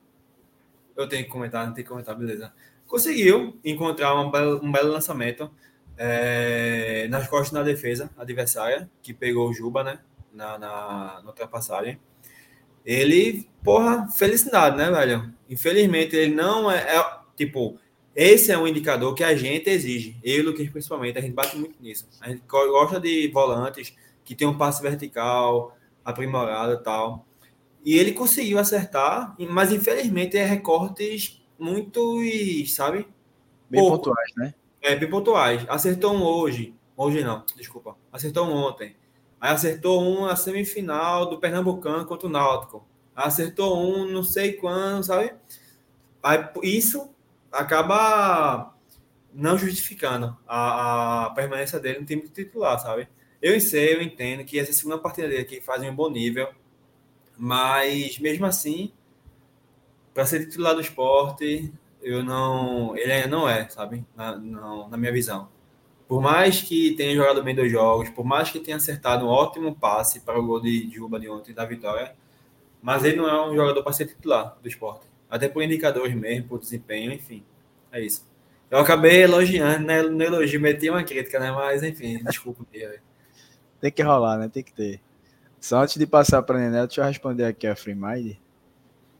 Eu tenho que comentar, não tenho que comentar, beleza. Conseguiu encontrar um belo, um belo lançamento é, nas costas da defesa adversária, que pegou o Juba, né? Na, na, na ultrapassagem ele, porra, felicidade, né, velho? Infelizmente, ele não é, é, tipo, esse é um indicador que a gente exige. Eu e Luquinhos, principalmente, a gente bate muito nisso. A gente gosta de volantes que tem um passe vertical, aprimorado e tal. E ele conseguiu acertar, mas infelizmente é recortes muito, sabe? Bem Pouco. pontuais, né? É, bem pontuais. Acertou um hoje. Hoje não, desculpa. Acertou um ontem. Aí acertou um na semifinal do Pernambucano contra o Náutico. Acertou um não sei quando, sabe? Aí, isso acaba não justificando a, a, permanência dele no time titular, sabe? Eu sei, eu entendo que essa segunda partida dele aqui faz um bom nível, mas mesmo assim, para ser titular do esporte, eu não, ele ainda não é, sabe? Na, não, na minha visão. Por mais que tenha jogado bem dois jogos, por mais que tenha acertado um ótimo passe para o gol de Juba de ontem da vitória, mas ele não é um jogador para ser titular do esporte. Até por indicadores mesmo, por desempenho, enfim. É isso. Eu acabei elogiando, né? No elogio meti uma crítica, né? Mas enfim, <laughs> desculpa. Tem que rolar, né? Tem que ter. Só antes de passar para a Nenel, deixa eu responder aqui a Free Mind.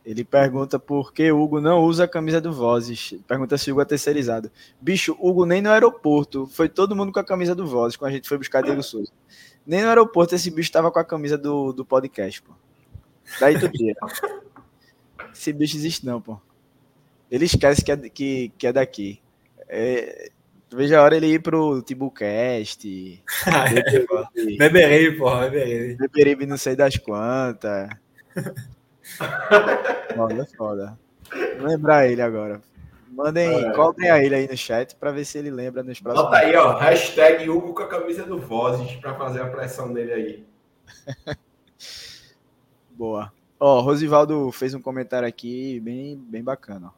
Ele pergunta por que Hugo não usa a camisa do Vozes. Pergunta se Hugo é terceirizado. Bicho, Hugo nem no aeroporto. Foi todo mundo com a camisa do Vozes quando a gente foi buscar Diego Souza. Nem no aeroporto esse bicho estava com a camisa do, do podcast, pô. Daí tu tira. Esse bicho existe não, pô. Ele esquece que é, que, que é daqui. É, veja a hora ele ir pro Tibucast. <laughs> Beberibe, pô. Beberibe. Beberibe não sei das quantas. <laughs> Foda, foda. Vou lembrar ele agora. Mandem, é. cobrem a ele aí no chat para ver se ele lembra nos próximos. Bota aí, ó. Hashtag Hugo com a camisa do Vozes para fazer a pressão dele aí. <laughs> Boa. Ó, Rosivaldo fez um comentário aqui bem, bem bacana.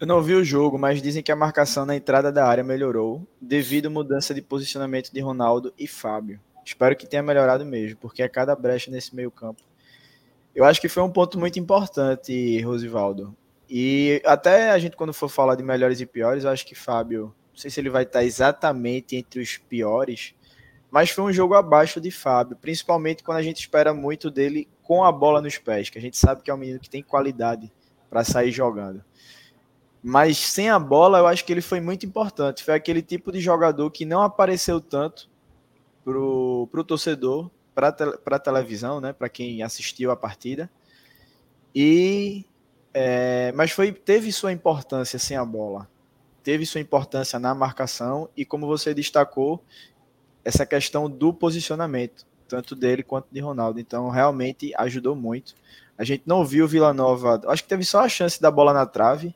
Eu não vi o jogo, mas dizem que a marcação na entrada da área melhorou devido à mudança de posicionamento de Ronaldo e Fábio. Espero que tenha melhorado mesmo, porque a cada brecha nesse meio campo eu acho que foi um ponto muito importante, Rosivaldo. E até a gente, quando for falar de melhores e piores, eu acho que Fábio, não sei se ele vai estar exatamente entre os piores, mas foi um jogo abaixo de Fábio, principalmente quando a gente espera muito dele com a bola nos pés, que a gente sabe que é um menino que tem qualidade para sair jogando. Mas sem a bola, eu acho que ele foi muito importante. Foi aquele tipo de jogador que não apareceu tanto pro, pro torcedor, para a televisão, né, para quem assistiu a partida. E é, mas foi teve sua importância sem a bola, teve sua importância na marcação e como você destacou essa questão do posicionamento. tanto dele quanto de Ronaldo. Então, realmente ajudou muito. A gente não viu o Vila Nova. Acho que teve só a chance da bola na trave,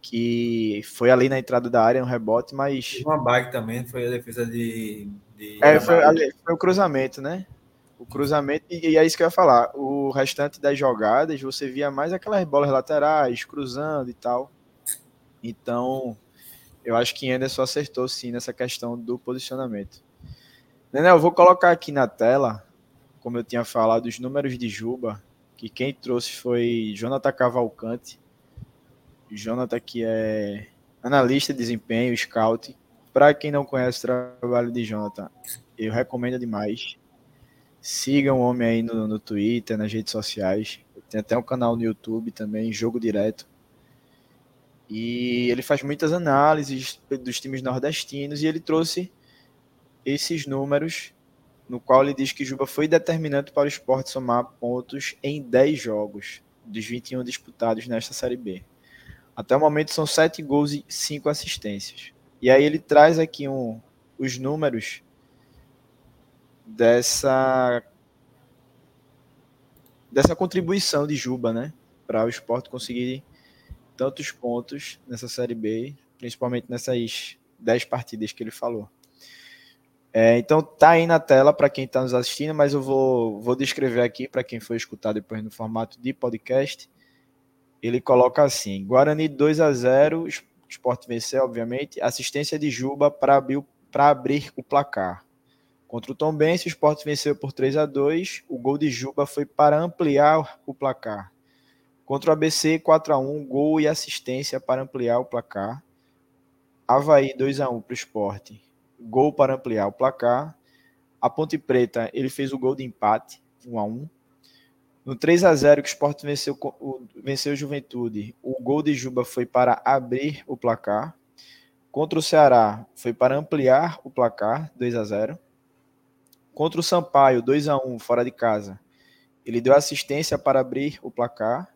que foi ali na entrada da área, um rebote, mas. Uma bike também, foi a defesa de. de... É, foi, foi o cruzamento, né? O cruzamento, e é isso que eu ia falar. O restante das jogadas, você via mais aquelas bolas laterais, cruzando e tal. Então, eu acho que Anderson acertou sim nessa questão do posicionamento. Nenê, eu vou colocar aqui na tela, como eu tinha falado, os números de Juba, que quem trouxe foi Jonathan Cavalcante. Jonathan, que é analista de desempenho, scout. Para quem não conhece o trabalho de Jonathan, eu recomendo demais. Sigam o homem aí no, no Twitter, nas redes sociais. Tem até um canal no YouTube também, Jogo Direto. E ele faz muitas análises dos times nordestinos e ele trouxe esses números no qual ele diz que Juba foi determinante para o esporte somar pontos em 10 jogos dos 21 disputados nesta Série B. Até o momento são 7 gols e 5 assistências. E aí ele traz aqui um, os números dessa dessa contribuição de Juba, né, para o esporte conseguir tantos pontos nessa Série B, principalmente nessas 10 partidas que ele falou. É, então tá aí na tela para quem está nos assistindo, mas eu vou, vou descrever aqui para quem for escutar depois no formato de podcast. Ele coloca assim: Guarani 2 a 0 Esporte venceu, obviamente. Assistência de Juba para abrir, abrir o placar. Contra o Tom Benz, o Sport venceu por 3 a 2 O gol de Juba foi para ampliar o placar. Contra o ABC, 4 a 1 gol e assistência para ampliar o placar. Havaí, 2 a 1 para o Sport. Gol para ampliar o placar. A Ponte Preta, ele fez o gol de empate, 1 a 1 No 3 a 0 que o Sport venceu, venceu o Juventude, o gol de Juba foi para abrir o placar. Contra o Ceará, foi para ampliar o placar, 2 a 0 Contra o Sampaio, 2 a 1 fora de casa. Ele deu assistência para abrir o placar.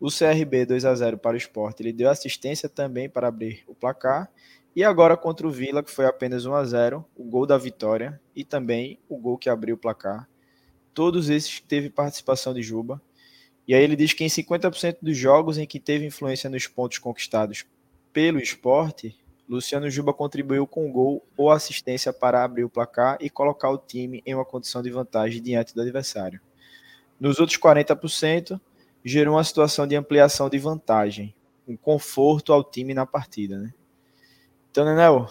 O CRB 2 a 0 para o Sport. Ele deu assistência também para abrir o placar. E agora contra o Vila, que foi apenas 1 a 0, o gol da vitória e também o gol que abriu o placar. Todos esses teve participação de Juba. E aí ele diz que em 50% dos jogos em que teve influência nos pontos conquistados pelo esporte, Luciano Juba contribuiu com gol ou assistência para abrir o placar e colocar o time em uma condição de vantagem diante do adversário. Nos outros 40%, gerou uma situação de ampliação de vantagem, um conforto ao time na partida. Né? Então, Nenel,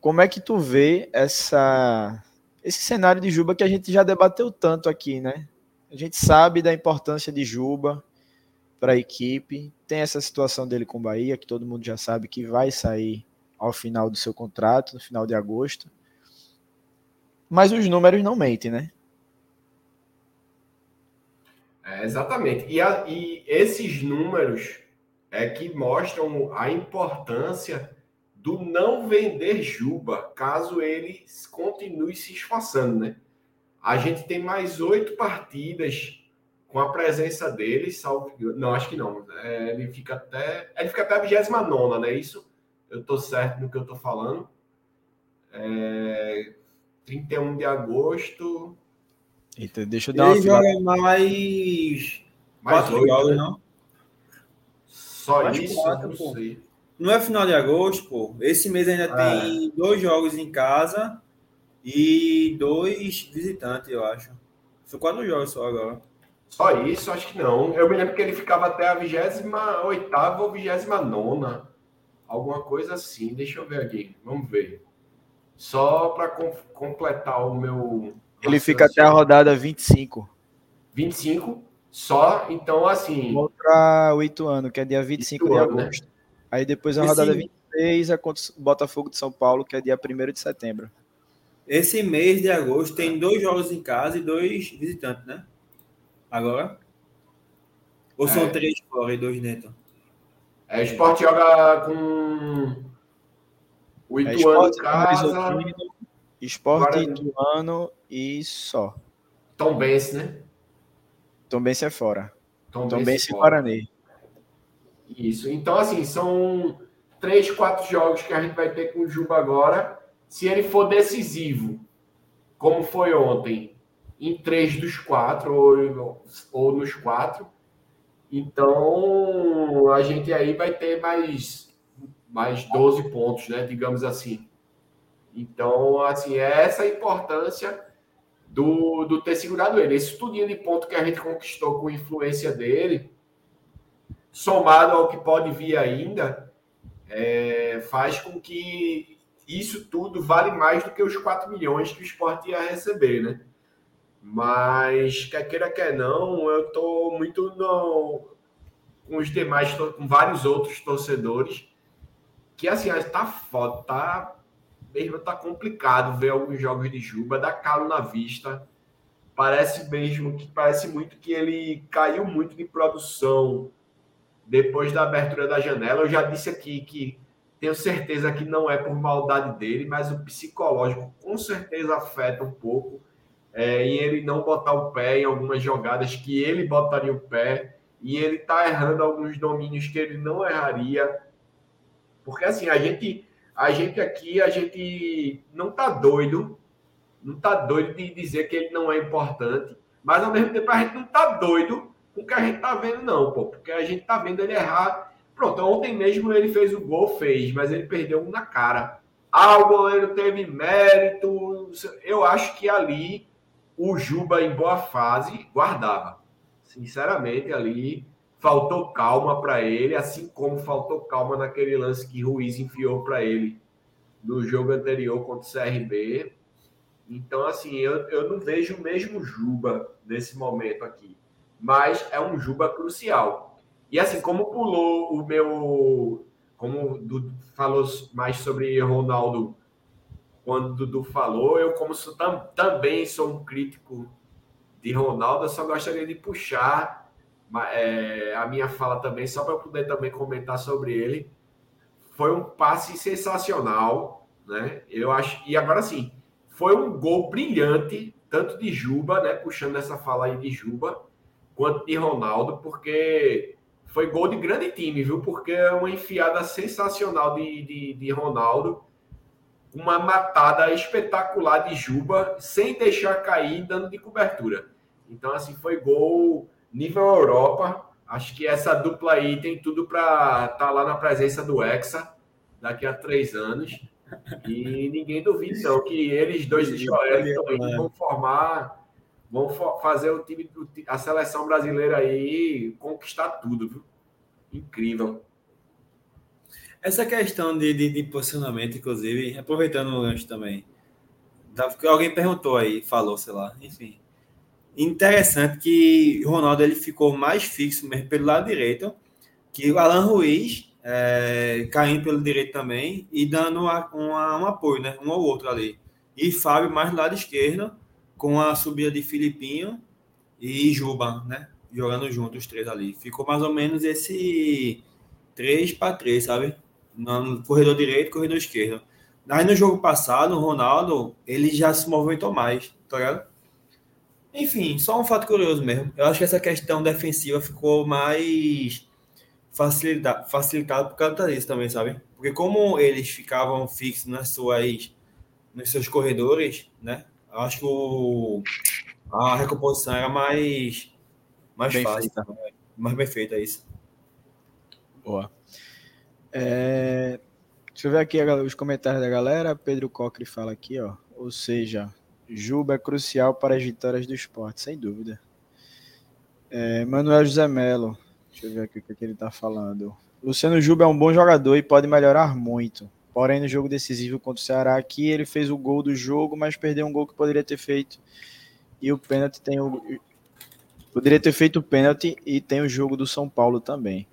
como é que tu vê essa, esse cenário de Juba que a gente já debateu tanto aqui, né? A gente sabe da importância de Juba, para a equipe. Tem essa situação dele com o Bahia, que todo mundo já sabe que vai sair ao final do seu contrato, no final de agosto. Mas os números não mentem, né? É, exatamente. E, a, e esses números é que mostram a importância do não vender Juba, caso ele continue se esforçando, né? A gente tem mais oito partidas com a presença dele, salvo. Não, acho que não. É, ele fica até. Ele fica até a 29, né? Isso? Eu tô certo no que eu tô falando. É, 31 de agosto. Eita, deixa eu dar ele uma. Joga mais. Mais quatro 8, jogos, né? não? Só mais isso? Quatro, não sei. Não é final de agosto, pô. Esse mês ainda é. tem dois jogos em casa e dois visitantes, eu acho. São quatro jogos só agora. Só isso? Acho que não. Eu me lembro que ele ficava até a 28 ou 29. Alguma coisa assim. Deixa eu ver aqui. Vamos ver. Só para com completar o meu. Ele fica até a rodada 25. 25? Só? Então, assim. Contra o Ituano, que é dia 25 de agosto. Né? Aí depois a Esse... rodada 26 é contra o Botafogo de São Paulo, que é dia 1 de setembro. Esse mês de agosto tem dois jogos em casa e dois visitantes, né? Agora? Ou são é. três fora e dois dentro? É, o esporte joga com o é Ituano é, em casa. Esporte, Ituano e só. Tom Benz, né? Tom Benz é fora. Tom, Tom Benz e Guarani. Isso. Então, assim, são três, quatro jogos que a gente vai ter com o Juba agora. Se ele for decisivo como foi ontem, em três dos quatro, ou, ou nos quatro. Então, a gente aí vai ter mais, mais 12 pontos, né? Digamos assim. Então, assim, é essa a importância do, do ter segurado ele. Esse estudinho de ponto que a gente conquistou com influência dele, somado ao que pode vir ainda, é, faz com que isso tudo vale mais do que os 4 milhões que o esporte ia receber, né? Mas, quer queira, quer não, eu tô muito no, com os demais, com vários outros torcedores, que assim, tá foda, tá mesmo tá complicado ver alguns jogos de Juba, dá calo na vista. Parece mesmo que parece muito que ele caiu muito de produção depois da abertura da janela. Eu já disse aqui que tenho certeza que não é por maldade dele, mas o psicológico com certeza afeta um pouco é, em ele não botar o pé em algumas jogadas que ele botaria o pé e ele tá errando alguns domínios que ele não erraria. Porque assim, a gente a gente aqui, a gente não tá doido, não tá doido de dizer que ele não é importante, mas ao mesmo tempo a gente não tá doido com o que a gente tá vendo não, pô, porque a gente tá vendo ele errar. Pronto, ontem mesmo ele fez o gol, fez, mas ele perdeu um na cara. Ah, o goleiro teve mérito. Eu acho que ali o Juba, em boa fase, guardava. Sinceramente, ali faltou calma para ele, assim como faltou calma naquele lance que Ruiz enfiou para ele no jogo anterior contra o CRB. Então, assim, eu, eu não vejo o mesmo Juba nesse momento aqui, mas é um Juba crucial. E assim, como pulou o meu. Como falou mais sobre Ronaldo quando o Dudu falou, eu, como sou, tam, também sou um crítico de Ronaldo, eu só gostaria de puxar é, a minha fala também, só para poder também comentar sobre ele. Foi um passe sensacional, né? Eu acho. E agora sim, foi um gol brilhante, tanto de Juba, né? Puxando essa fala aí de Juba, quanto de Ronaldo, porque foi gol de grande time, viu? Porque é uma enfiada sensacional de, de, de Ronaldo uma matada espetacular de Juba, sem deixar cair, dando de cobertura. Então, assim, foi gol nível Europa. Acho que essa dupla aí tem tudo para estar tá lá na presença do Hexa daqui a três anos. E ninguém duvida, não, que eles dois de Joel vão formar, vão fazer o time, a seleção brasileira aí conquistar tudo, viu? Incrível. Essa questão de, de, de posicionamento, inclusive, aproveitando o gancho também, alguém perguntou aí, falou, sei lá, enfim. Interessante que Ronaldo ele ficou mais fixo mesmo pelo lado direito, que o Alan Ruiz é, caindo pelo direito também e dando uma, uma, um apoio, né? Um ao outro ali. E Fábio mais do lado esquerdo, com a subida de Filipinho e Juba, né? Jogando juntos os três ali. Ficou mais ou menos esse 3 para 3, sabe? No corredor direito, corredor esquerdo. Aí no jogo passado, o Ronaldo, ele já se movimentou mais, tá ligado? Enfim, só um fato curioso mesmo. Eu acho que essa questão defensiva ficou mais facilitada, facilitada por causa disso também, sabe? Porque como eles ficavam fixos nas suas, nos seus corredores, né? Eu acho que o, a recomposição era mais, mais bem fácil. Feita. Mais bem feita, isso. Boa. É, deixa eu ver aqui os comentários da galera. Pedro Cocre fala aqui, ó. Ou seja, Juba é crucial para as vitórias do esporte, sem dúvida. É, Manuel José Melo, deixa eu ver aqui o que, que ele está falando. Luciano Juba é um bom jogador e pode melhorar muito. Porém, no jogo decisivo contra o Ceará aqui, ele fez o gol do jogo, mas perdeu um gol que poderia ter feito. E o pênalti tem o. Poderia ter feito o pênalti e tem o jogo do São Paulo também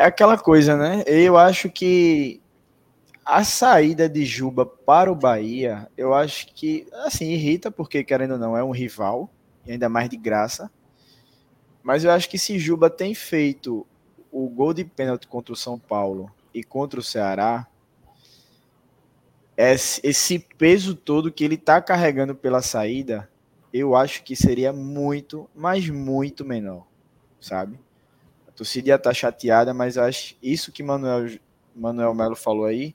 é aquela coisa, né? Eu acho que a saída de Juba para o Bahia, eu acho que, assim, irrita, porque, querendo ou não, é um rival, e ainda mais de graça. Mas eu acho que se Juba tem feito o gol de pênalti contra o São Paulo e contra o Ceará, esse peso todo que ele está carregando pela saída, eu acho que seria muito, mas muito menor, sabe? Torcida ia estar tá chateada, mas acho isso que Manuel, Manuel Melo falou aí,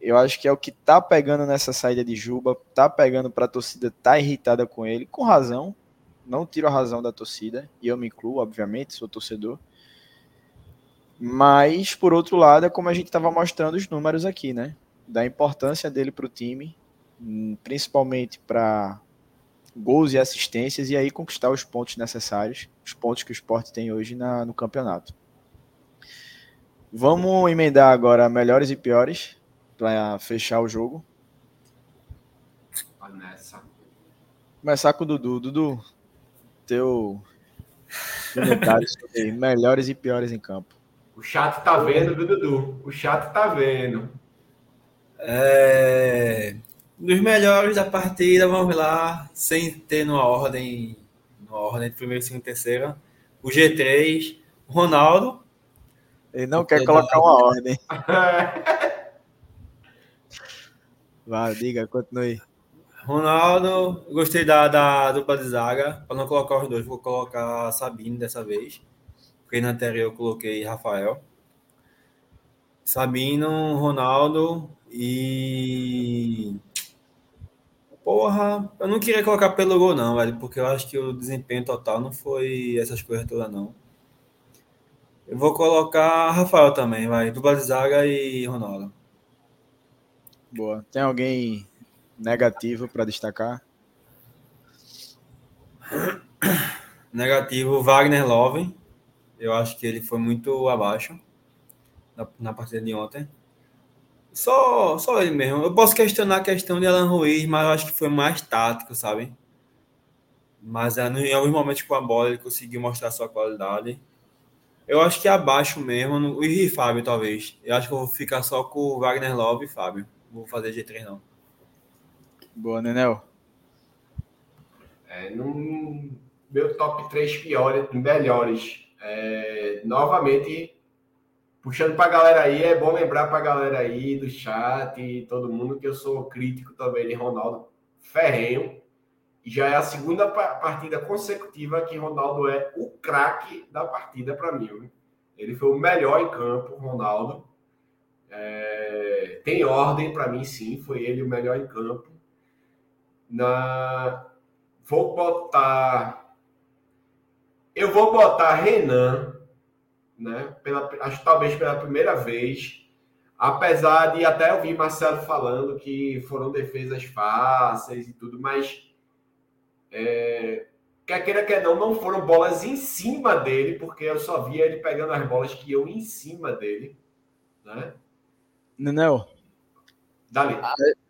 Eu acho que é o que tá pegando nessa saída de Juba, tá pegando para a torcida, tá irritada com ele, com razão. Não tiro a razão da torcida, e eu me incluo, obviamente, sou torcedor. Mas, por outro lado, é como a gente estava mostrando os números aqui, né? Da importância dele para o time, principalmente para gols e assistências, e aí conquistar os pontos necessários, os pontos que o esporte tem hoje na, no campeonato. Vamos emendar agora melhores e piores para fechar o jogo. Começar com o Dudu. Dudu, teu comentário sobre melhores e piores em campo. O chat tá vendo, viu, Dudu? O chat tá vendo. É... Dos melhores da partida, vamos lá, sem ter numa ordem, numa ordem de primeiro, segundo, terceira. O G3, o Ronaldo. Ele não quer colocar uma ordem. <laughs> Vai, diga, continue. Ronaldo, gostei da, da dupla de zaga. Para não colocar os dois, vou colocar Sabino dessa vez. Porque na anterior eu coloquei Rafael. Sabino, Ronaldo e. Porra, eu não queria colocar pelo gol, não, velho, porque eu acho que o desempenho total não foi essas coisas todas, não. Eu vou colocar Rafael também, vai. Dupla de zaga e Ronaldo. Boa. Tem alguém negativo para destacar? Negativo, Wagner Love. Eu acho que ele foi muito abaixo na, na partida de ontem. Só, só ele mesmo. Eu posso questionar a questão de Alan Ruiz, mas eu acho que foi mais tático, sabe? Mas é, em alguns momentos com a bola ele conseguiu mostrar sua qualidade. Eu acho que abaixo mesmo, no, e Fábio talvez. Eu acho que eu vou ficar só com o Wagner Love e Fábio. Não vou fazer G3 não. Boa, Nenel. É, no meu top 3 piores, melhores. É, novamente, puxando para a galera aí, é bom lembrar para a galera aí do chat e todo mundo que eu sou crítico também de Ronaldo ferrenho. Já é a segunda partida consecutiva que Ronaldo é o craque da partida para mim. Ele foi o melhor em campo, Ronaldo. É, tem ordem para mim, sim. Foi ele o melhor em campo. Na, vou botar. Eu vou botar Renan, né? Pela, acho talvez pela primeira vez. Apesar de até ouvir Marcelo falando que foram defesas fáceis e tudo, mas é, quer queira, quer não, não foram bolas em cima dele, porque eu só via ele pegando as bolas que iam em cima dele. Né? Nenel. Dali.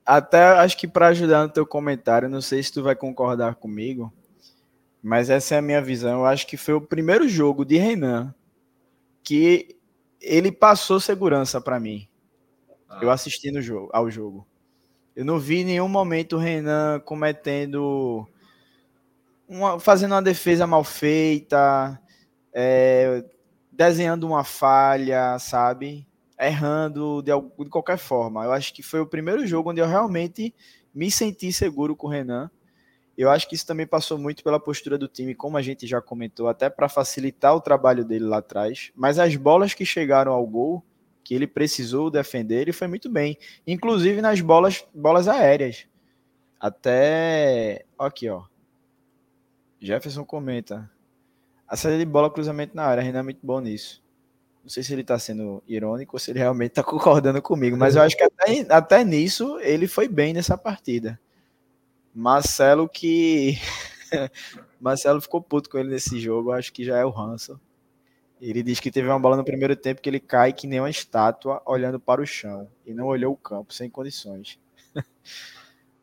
Até acho que para ajudar no teu comentário, não sei se tu vai concordar comigo, mas essa é a minha visão. Eu acho que foi o primeiro jogo de Renan que ele passou segurança para mim. Ah. Eu assisti no jogo, ao jogo. Eu não vi em nenhum momento o Renan cometendo uma, fazendo uma defesa mal feita, é, desenhando uma falha, sabe? Errando de, de qualquer forma. Eu acho que foi o primeiro jogo onde eu realmente me senti seguro com o Renan. Eu acho que isso também passou muito pela postura do time, como a gente já comentou, até para facilitar o trabalho dele lá atrás. Mas as bolas que chegaram ao gol, que ele precisou defender, ele foi muito bem. Inclusive nas bolas, bolas aéreas. Até. Aqui, ó. Jefferson comenta. A saída de bola, cruzamento na área, Renan é muito bom nisso. Não sei se ele está sendo irônico ou se ele realmente está <laughs> concordando comigo, mas eu acho que até, até nisso ele foi bem nessa partida. Marcelo que. <laughs> Marcelo ficou puto com ele nesse jogo, acho que já é o Hanson. Ele diz que teve uma bola no primeiro tempo que ele cai que nem uma estátua olhando para o chão e não olhou o campo, sem condições. <laughs>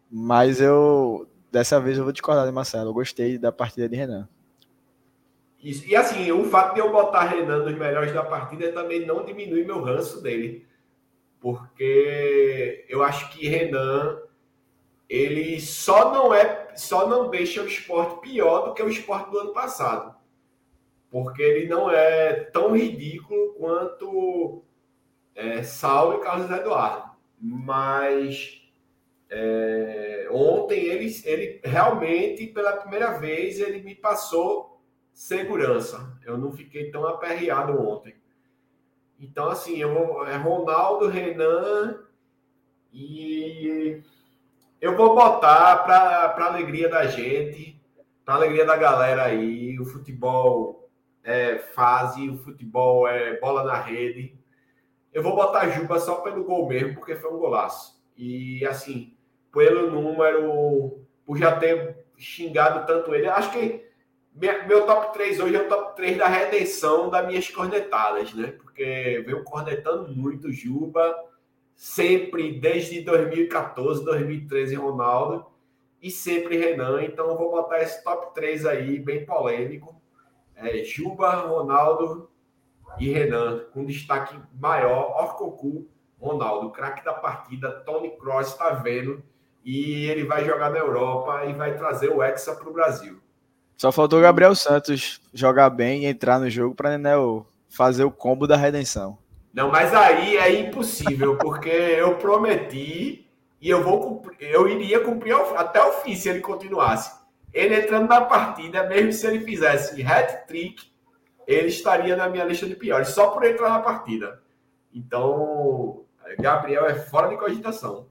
Mas eu dessa vez eu vou discordar de Marcelo. Eu gostei da partida de Renan. Isso. E assim, o fato de eu botar Renan nos melhores da partida também não diminui meu ranço dele. Porque eu acho que Renan ele só não é, só não deixa o esporte pior do que o esporte do ano passado. Porque ele não é tão ridículo quanto é, Saulo e Carlos Eduardo. Mas é, ontem ele, ele realmente, pela primeira vez, ele me passou segurança. Eu não fiquei tão aperreado ontem. Então, assim, eu é Ronaldo, Renan E eu vou botar para alegria da gente, para alegria da galera aí. O futebol é fase, o futebol é bola na rede. Eu vou botar Juba só pelo gol mesmo, porque foi um golaço. E assim, pelo número, por já ter xingado tanto ele, acho que meu top 3 hoje é o top 3 da redenção das minhas cornetadas, né? Porque veio cornetando muito Juba, sempre desde 2014, 2013 Ronaldo e sempre Renan. Então eu vou botar esse top 3 aí, bem polêmico. É, Juba, Ronaldo e Renan, com destaque maior, Orcocu, Ronaldo, craque da partida, Tony Cross está vendo e ele vai jogar na Europa e vai trazer o Hexa para o Brasil. Só faltou o Gabriel Santos jogar bem e entrar no jogo para né, fazer o combo da redenção. Não, mas aí é impossível, porque eu prometi e eu vou cumprir, eu iria cumprir até o fim se ele continuasse. Ele entrando na partida, mesmo se ele fizesse hat-trick, ele estaria na minha lista de piores, só por entrar na partida. Então, Gabriel é fora de cogitação.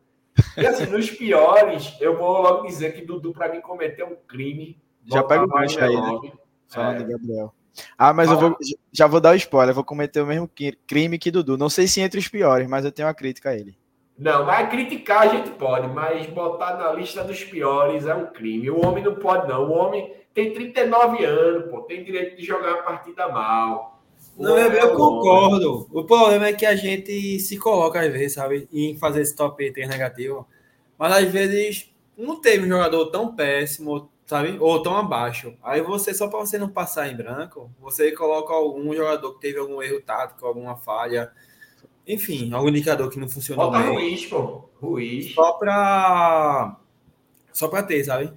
E assim, <laughs> nos piores, eu vou logo dizer que Dudu, para mim, cometeu um crime já pega o gancho aí, né? Falando é. Gabriel. Ah, mas Fala. eu vou, já vou dar o spoiler, vou cometer o mesmo crime que Dudu. Não sei se entre os piores, mas eu tenho uma crítica a ele. Não, mas criticar a gente pode, mas botar na lista dos piores é um crime. O homem não pode, não. O homem tem 39 anos, pô, tem direito de jogar uma partida mal. não, eu, eu concordo. O problema é que a gente se coloca, às vezes, sabe, em fazer esse top 3 negativo. Mas às vezes não teve um jogador tão péssimo, sabe? Ou tão abaixo. Aí você, só para você não passar em branco, você coloca algum jogador que teve algum erro tático, alguma falha, enfim, algum indicador que não funcionou Bota bem. Ruiz, pô. Ruiz. Só para só para ter, sabe?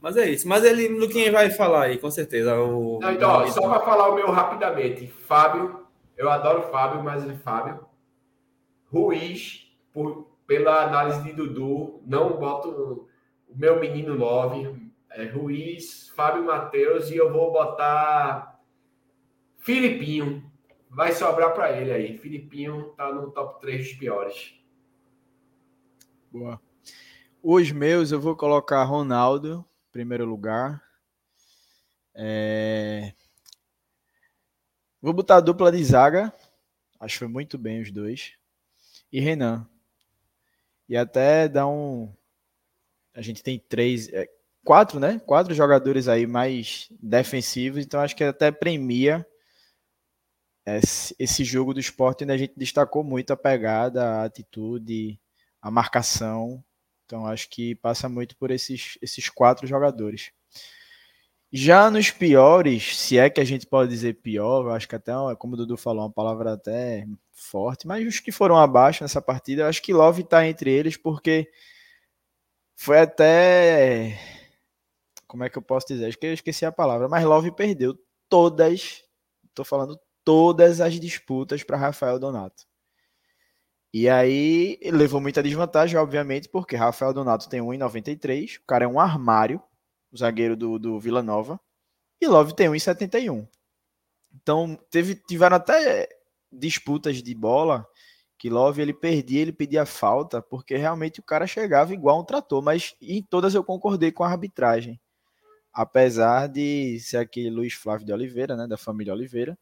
Mas é isso. Mas ele, no quem vai falar aí, com certeza. O... Não, então, ó, só para falar o meu rapidamente. Fábio, eu adoro Fábio, mas é Fábio. Ruiz, por, pela análise de Dudu, não boto o meu menino Love, é, Ruiz, Fábio Matheus e eu vou botar Filipinho. Vai sobrar para ele aí. Filipinho tá no top 3 dos piores. Boa. Os meus eu vou colocar Ronaldo, primeiro lugar. É... Vou botar a dupla de zaga. Acho que foi muito bem os dois. E Renan. E até dá um. A gente tem três. Quatro, né? Quatro jogadores aí mais defensivos, então acho que até premia esse jogo do esporte onde a gente destacou muito a pegada, a atitude, a marcação. Então acho que passa muito por esses, esses quatro jogadores. Já nos piores, se é que a gente pode dizer pior, eu acho que até, como o Dudu falou, uma palavra até forte, mas os que foram abaixo nessa partida, eu acho que Love está entre eles, porque foi até como é que eu posso dizer? Acho que eu esqueci a palavra, mas Love perdeu todas, estou falando todas as disputas para Rafael Donato. E aí levou muita desvantagem, obviamente, porque Rafael Donato tem 1,93, o cara é um armário, o zagueiro do, do Vila Nova, e Love tem 1,71. Então teve, tiveram até disputas de bola que Love ele perdia, ele pedia falta, porque realmente o cara chegava igual um trator, mas em todas eu concordei com a arbitragem apesar de ser aquele Luiz Flávio de Oliveira, né, da família Oliveira.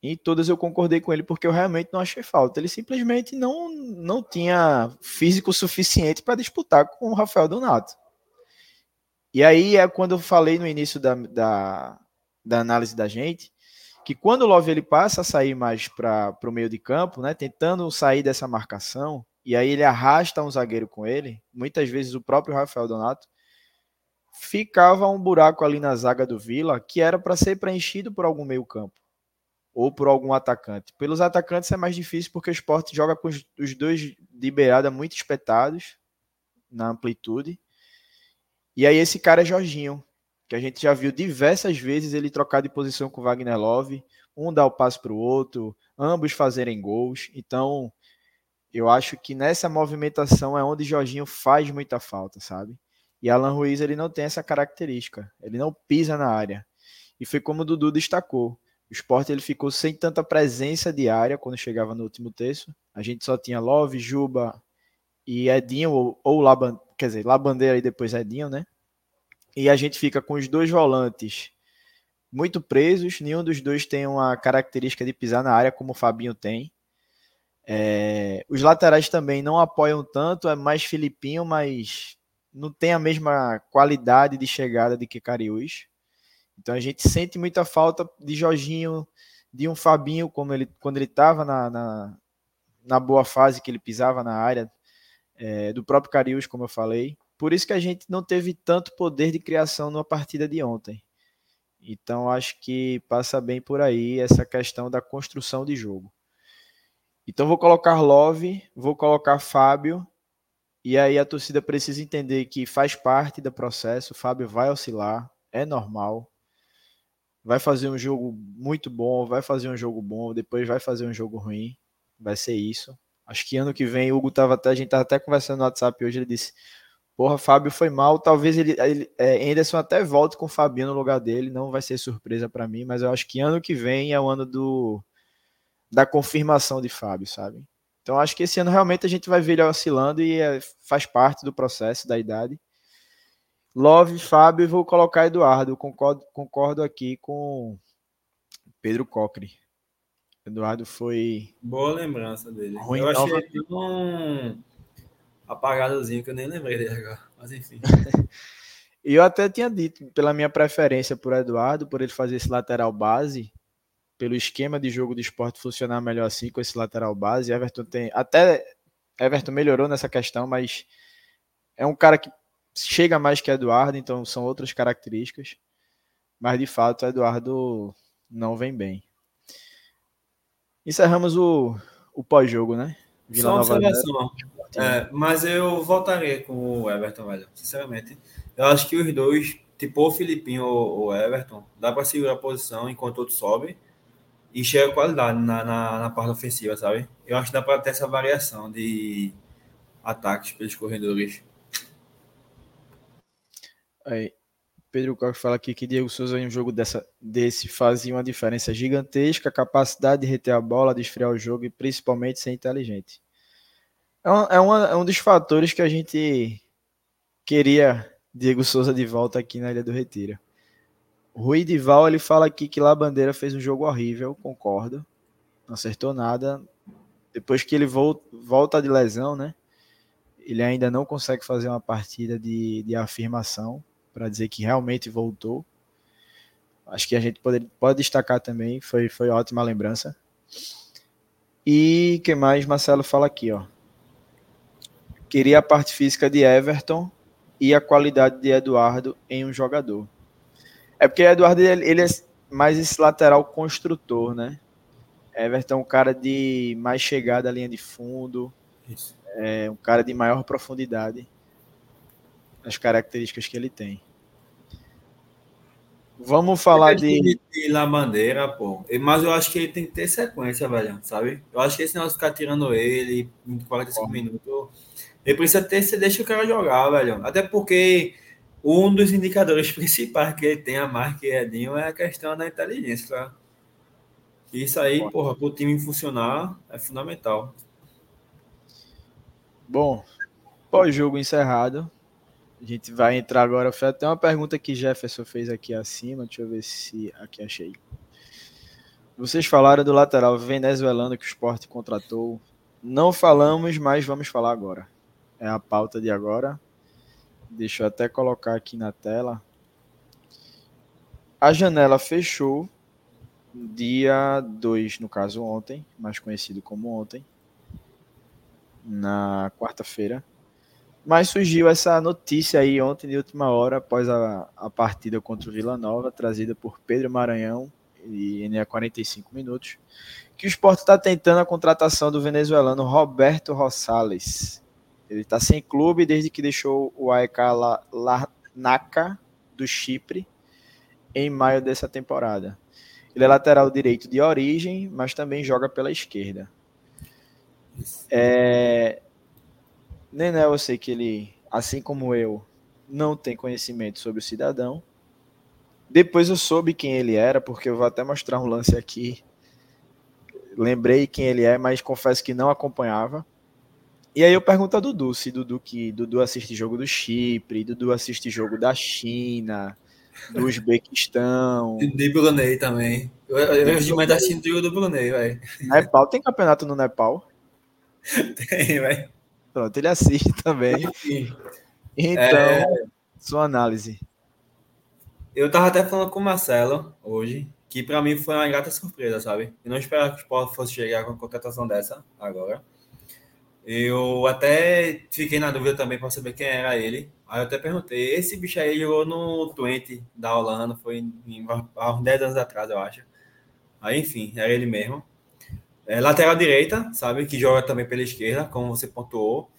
E todas eu concordei com ele porque eu realmente não achei falta. Ele simplesmente não, não tinha físico suficiente para disputar com o Rafael Donato. E aí é quando eu falei no início da, da, da análise da gente que quando o Love ele passa a sair mais para o meio de campo, né, tentando sair dessa marcação, e aí ele arrasta um zagueiro com ele, muitas vezes o próprio Rafael Donato, ficava um buraco ali na zaga do Vila que era para ser preenchido por algum meio-campo ou por algum atacante. Pelos atacantes é mais difícil porque o esporte joga com os, dois de beirada muito espetados na amplitude. E aí esse cara é Jorginho, que a gente já viu diversas vezes ele trocar de posição com o Wagner Love, um dar o passo para o outro, ambos fazerem gols. Então, eu acho que nessa movimentação é onde Jorginho faz muita falta, sabe? E Alan Ruiz ele não tem essa característica, ele não pisa na área. E foi como o Dudu destacou. O esporte ele ficou sem tanta presença de área quando chegava no último terço. A gente só tinha Love, Juba e Edinho, ou, ou Laban, quer dizer, Labandeira e depois Edinho, né? E a gente fica com os dois volantes muito presos, nenhum dos dois tem uma característica de pisar na área como o Fabinho tem. É, os laterais também não apoiam tanto, é mais Filipinho, mas não tem a mesma qualidade de chegada de que Cariús. Então a gente sente muita falta de Jorginho, de um Fabinho, como ele, quando ele estava na, na, na, boa fase, que ele pisava na área, é, do próprio Cariús, como eu falei. Por isso que a gente não teve tanto poder de criação na partida de ontem. Então acho que passa bem por aí essa questão da construção de jogo. Então vou colocar Love, vou colocar Fábio, e aí a torcida precisa entender que faz parte do processo, o Fábio vai oscilar, é normal. Vai fazer um jogo muito bom, vai fazer um jogo bom, depois vai fazer um jogo ruim, vai ser isso. Acho que ano que vem, o Hugo tava até, a gente tava até conversando no WhatsApp hoje, ele disse: Porra, Fábio foi mal. Talvez ele, ele é, Anderson até volte com o Fabinho no lugar dele. Não vai ser surpresa para mim, mas eu acho que ano que vem é o ano do da confirmação de Fábio, sabe? Então acho que esse ano realmente a gente vai ver ele oscilando e é, faz parte do processo da idade. Love, Fábio, vou colocar Eduardo. Concordo, concordo aqui com Pedro Cocre. Eduardo foi. Boa lembrança dele. Ruim, eu achei ele um apagadozinho que eu nem lembrei dele agora. Mas enfim. <laughs> E eu até tinha dito, pela minha preferência por Eduardo, por ele fazer esse lateral base, pelo esquema de jogo do esporte funcionar melhor assim com esse lateral base. Everton tem. Até Everton melhorou nessa questão, mas é um cara que chega mais que Eduardo, então são outras características. Mas de fato, Eduardo não vem bem. Encerramos o, o pós-jogo, né? Vila Só uma observação. É, mas eu voltaria com o Everton, velho. Sinceramente. Eu acho que os dois, tipo o Filipinho ou o Everton, dá para segurar a posição enquanto outro sobe e chega qualidade na, na, na, parte ofensiva, sabe? Eu acho que dá para ter essa variação de ataques pelos corredores. Aí, Pedro Coque fala aqui que Diego Souza em um jogo dessa, desse fazia uma diferença gigantesca, capacidade de reter a bola, de esfriar o jogo e principalmente ser inteligente. É, uma, é, uma, é um dos fatores que a gente queria Diego Souza de volta aqui na Ilha do Retiro. Rui Dival ele fala aqui que lá Bandeira fez um jogo horrível, concordo. Não acertou nada. Depois que ele volta, volta de lesão, né? Ele ainda não consegue fazer uma partida de, de afirmação para dizer que realmente voltou. Acho que a gente pode, pode destacar também, foi, foi ótima lembrança. E que mais Marcelo fala aqui, ó. Queria a parte física de Everton e a qualidade de Eduardo em um jogador. É porque Eduardo ele, ele é mais esse lateral construtor, né? Everton é um cara de mais chegada à linha de fundo, Isso. é um cara de maior profundidade as características que ele tem. Vamos falar de. de La Bandeira, pô. Mas eu acho que ele tem que ter sequência, velho, sabe? Eu acho que esse negócio de ficar tirando ele em 45 minutos. Ele precisa ter, você deixa o cara jogar, velho. Até porque um dos indicadores <laughs> principais que ele tem a mais que Edinho é a questão da inteligência, tá? Isso aí, porra, para o time funcionar é fundamental. Bom, pós-jogo encerrado, a gente vai entrar agora. Foi até uma pergunta que Jefferson fez aqui acima. Deixa eu ver se aqui achei. Vocês falaram do lateral venezuelano que o esporte contratou. Não falamos, mas vamos falar agora. É a pauta de agora. Deixa eu até colocar aqui na tela. A janela fechou dia 2, no caso ontem, mais conhecido como ontem, na quarta-feira. Mas surgiu essa notícia aí ontem, de última hora, após a, a partida contra o Vila Nova, trazida por Pedro Maranhão, e em 45 minutos, que o esporte está tentando a contratação do venezuelano Roberto Rosales. Ele está sem clube desde que deixou o AEK Larnaca do Chipre em maio dessa temporada. Ele é lateral direito de origem, mas também joga pela esquerda. É, eu sei que ele, assim como eu, não tem conhecimento sobre o cidadão. Depois eu soube quem ele era, porque eu vou até mostrar um lance aqui. Lembrei quem ele é, mas confesso que não acompanhava. E aí eu pergunto a Dudu, se Dudu que Dudu assiste jogo do Chipre, Dudu assiste jogo da China, do Uzbequistão. De Brunei também. Eu, eu, eu de manhã tá assistindo jogo do Brunei, velho. Nepal, tem campeonato no Nepal? <laughs> Tem, velho. Pronto, ele assiste também. Enfim. Então, É. sua análise. Eu tava até falando com o Marcelo hoje, que pra mim foi uma grata surpresa, sabe? Eu não esperava que o Sport fosse chegar com uma contratação dessa agora. Eu até fiquei na dúvida também para saber quem era ele. Aí eu até perguntei, esse bicho aí jogou no Twente da Holanda, foi em, há uns 10 anos atrás, eu acho. Aí, enfim, era ele mesmo. É, lateral direita, sabe? Que joga também pela esquerda, como você pontuou.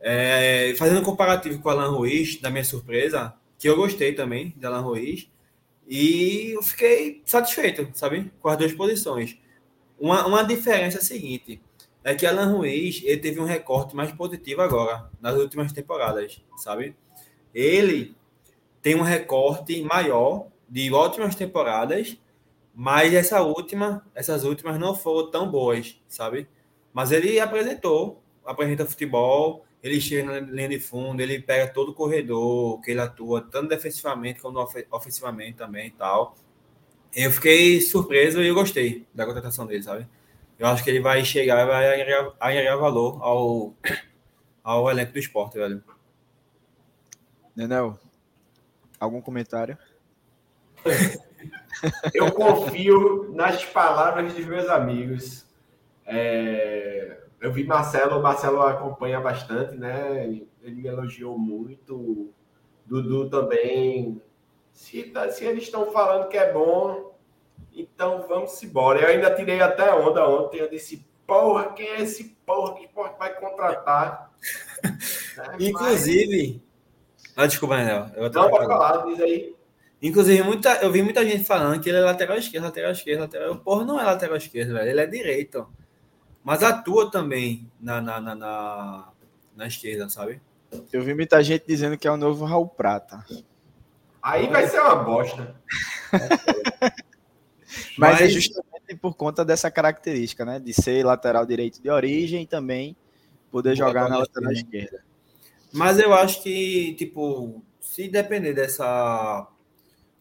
É, fazendo um comparativo com o Alan Ruiz, da minha surpresa, que eu gostei também de Alan Ruiz. E eu fiquei satisfeito, sabe? Com as duas posições. Uma, uma diferença é a seguinte: é que Alan Ruiz ele teve um recorte mais positivo agora, nas últimas temporadas, sabe? Ele tem um recorte maior de ótimas temporadas, mas essa última, essas últimas não foram tão boas, sabe? Mas ele apresentou, apresenta futebol, ele chega na linha de fundo, ele pega todo o corredor, que ele atua tanto defensivamente ofe- ofensivamente também e tal. Eu fiquei surpreso e eu gostei da contratação dele, sabe? Eu acho que ele vai chegar e vai agregar, agregar valor ao, <clears throat> ao elenco do esporte, velho. Nenel, algum comentário? <laughs> Eu confio nas palavras dos meus amigos. É, eu vi Marcelo, o Marcelo acompanha bastante, né? Ele me elogiou muito. Dudu também. Se, tá- se eles estão falando que é bom, então vamos embora. Eu ainda tirei até onda ontem. Eu disse, porra, quem é esse porra que o esporte vai contratar? É, <laughs> Inclusive. Ah, desculpa, Daniel. Eu mas- Não, pode falar, diz aí. Inclusive, muita, eu vi muita gente falando que ele é lateral esquerdo, lateral esquerdo, lateral. Porra, não é lateral esquerdo, velho. Ele é direito. Mas atua também na, na, na, na, na esquerda, sabe? Eu vi muita gente dizendo que é o novo Raul Prata. Aí vai ser uma bosta. <laughs> Mas, é Mas- justamente por conta dessa característica, né? De ser lateral direito de origem e também poder jogar na lateral esquerda. Mas eu acho que, tipo, se depender dessa.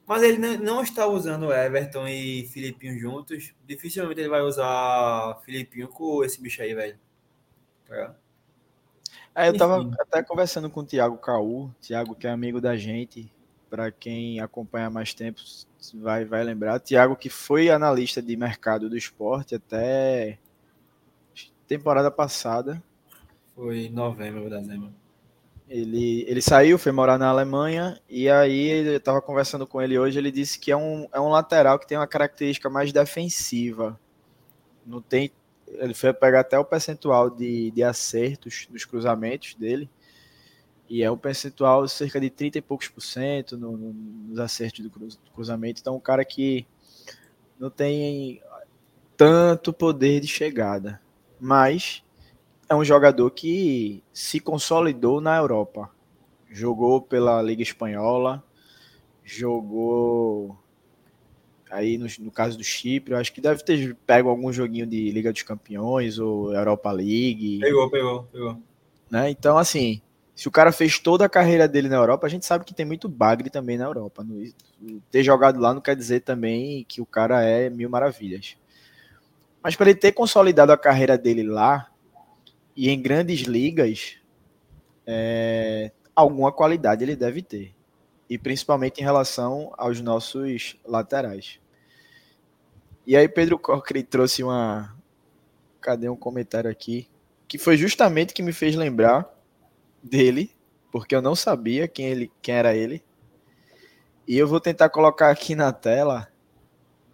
Mas ele não- está usando Everton e Filipinho juntos. Dificilmente ele vai usar Filipinho com esse bicho aí, velho. Tá? É, eu tava Enfim. até conversando com o Thiago Caú, Thiago que é amigo da gente, para quem acompanha mais tempo vai, vai lembrar. Thiago que foi analista de mercado do esporte até temporada passada. Foi em novembro, dezembro. Ele, ele saiu, foi morar na Alemanha, e aí eu tava conversando com ele hoje, ele disse que é um, é um lateral que tem uma característica mais defensiva. Não tem. Ele foi pegar até o percentual de, de acertos dos cruzamentos dele. E é um percentual cerca de 30 e poucos por cento no- no- nos acertos do, cruz- do cruzamento. Então, um cara que não tem tanto poder de chegada. Mas é um jogador que se consolidou na Europa. Jogou pela Liga Espanhola, jogou aí no, no caso do Chipre, eu acho que deve ter pego algum joguinho de Liga dos Campeões ou Europa League, Pegou, pegou, pegou. né? Então, assim, se o cara fez toda a carreira dele na Europa, a gente sabe que tem muito bagre também na Europa. Não- ter jogado lá não quer dizer também que o cara é mil maravilhas. Mas para ele ter consolidado a carreira dele lá e em grandes ligas, é, alguma qualidade ele deve ter. E principalmente em relação aos nossos laterais. E aí Pedro Cochrane trouxe uma... Cadê um comentário aqui? Que foi justamente que me fez lembrar dele, porque eu não sabia quem, ele, quem era ele. E eu vou tentar colocar aqui na tela,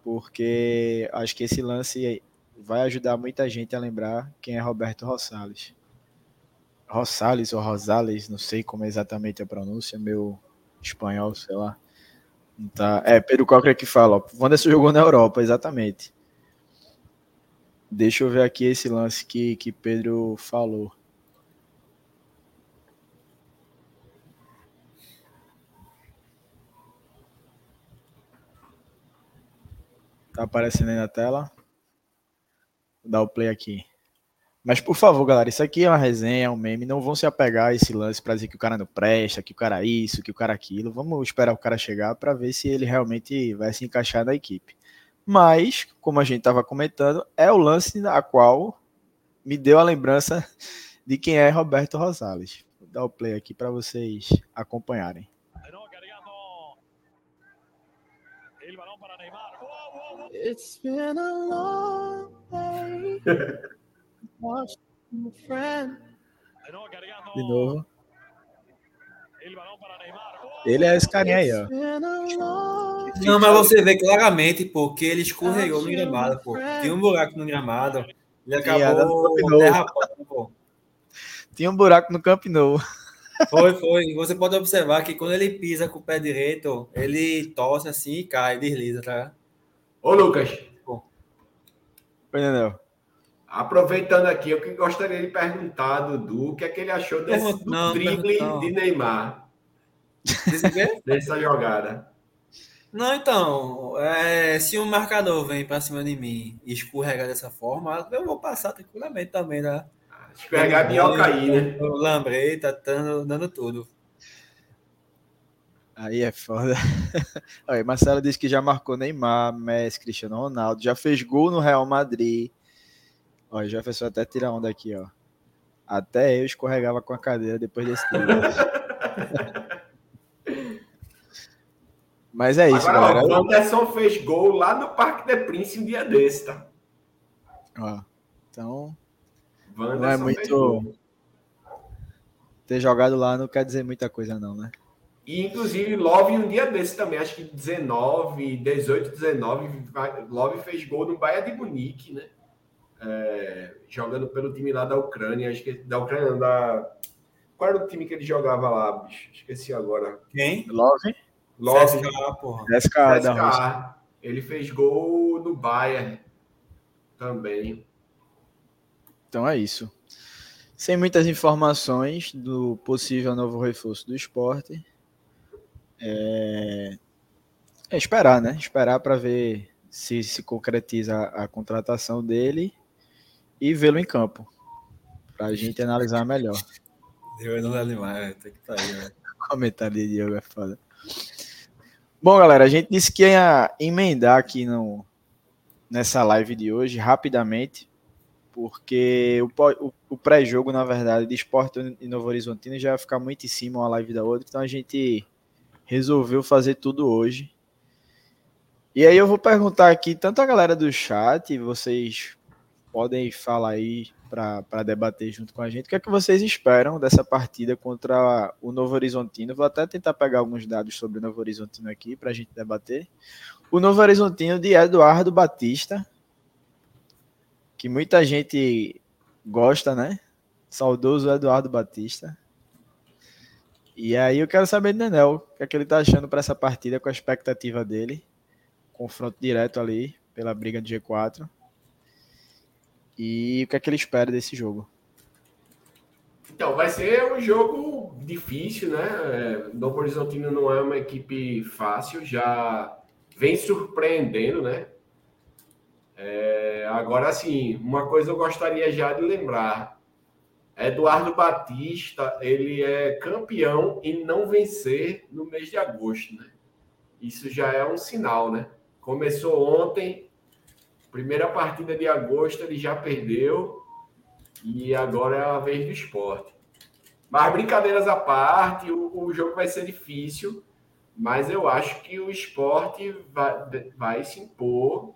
porque acho que esse lance vai ajudar muita gente a lembrar quem é Roberto Rosales. Rosales ou Rosales, não sei como é exatamente a pronúncia, meu espanhol, sei lá. Tá. É, Pedro Cocker que fala, ó, Wanderson jogou na Europa, exatamente. Deixa eu ver aqui esse lance que, que Pedro falou. Tá aparecendo aí na tela? Vou dar o play aqui. Mas, por favor, galera, isso aqui é uma resenha, é um meme. Não vão se apegar a esse lance para dizer que o cara não presta, que o cara isso, que o cara aquilo. Vamos esperar o cara chegar para ver se ele realmente vai se encaixar na equipe. Mas, como a gente estava comentando, é o lance a qual me deu a lembrança <laughs> de quem é Roberto Rosales. Vou dar o play aqui para vocês acompanharem. It's been a long day. <laughs> De novo. Ele é esse carinha aí, ó. Não, mas você vê claramente, porque ele escorregou no gramado, pô. Tinha um buraco no gramado. Ele acabou derrapando, pô. Tinha um buraco no Camp Nou. Foi, foi. Você pode observar que quando ele pisa com o pé direito, ele tosse assim e cai, desliza, tá? Ô, Lucas. Oi, Daniel. Aproveitando aqui, eu que gostaria de perguntar, Dudu, o que é que ele achou desse não, drible não. de Neymar? Dessa jogada. Não, então, é, se um marcador vem para cima de mim e escorregar dessa forma, eu vou passar tranquilamente também, né? Escorregar minhoca aí, né? Lambrei, tá dando, dando tudo. Aí é foda. <laughs> Aí, Marcelo disse que já marcou Neymar, Messi, Cristiano Ronaldo, já fez gol no Real Madrid. Ó, o Jefferson até tira onda aqui, ó. Até eu escorregava com a cadeira depois desse tempo. <laughs> Mas é isso, Agora, galera. O Anderson fez gol lá no Parque de Príncipe um dia desse, tá? Ó, então. Wanderson não é muito. Ter jogado lá não quer dizer muita coisa, não, né? E, inclusive, Love um dia desse também, acho que 19, 18, 19, Love fez gol no Bahia de Munique, né? é, jogando pelo time lá da Ucrânia, acho que da Ucrânia, da qual era o time que ele jogava lá, bicho? Esqueci agora. Quem? Love? Love. CSKA, porra. CSKA, CSKA. Ele fez gol no Bayern também. Então é isso. Sem muitas informações do possível novo reforço do esporte. É, é esperar, né? Esperar para ver se se concretiza a, a contratação dele e vê-lo em campo. Para a gente analisar melhor. Eu não animar, tem que estar tá aí, né? <laughs> Comentário de Diego é foda. Bom, galera, a gente disse que ia emendar aqui no, nessa live de hoje rapidamente, porque o, o, o pré-jogo, na verdade, de Esporte e Novo Horizontino já ia ficar muito em cima uma live da outra, então a gente resolveu fazer tudo hoje. E aí eu vou perguntar aqui, tanto a galera do chat, vocês podem falar aí para debater junto com a gente. O que é que vocês esperam dessa partida contra o Novo Horizontino? Vou até tentar pegar alguns dados sobre o Novo Horizontino aqui para a gente debater. O Novo Horizontino de Eduardo Batista, que muita gente gosta, né? Saudoso Eduardo Batista. E aí eu quero saber do Nenel, o que é que ele está achando para essa partida, com a expectativa dele. Confronto direto ali pela briga de G4. E o que é que ele espera desse jogo? Então, vai ser um jogo difícil, né? É, Novo Horizontino não é uma equipe fácil, já vem surpreendendo, né? É, agora, sim, uma coisa eu gostaria já de lembrar. Eduardo Batista, ele é campeão em não vencer no mês de agosto, né? Isso já é um sinal, né? Começou ontem, Primeira partida de agosto ele já perdeu e agora é a vez do esporte. Mas brincadeiras à parte, o, o jogo vai ser difícil, mas eu acho que o esporte vai, vai se impor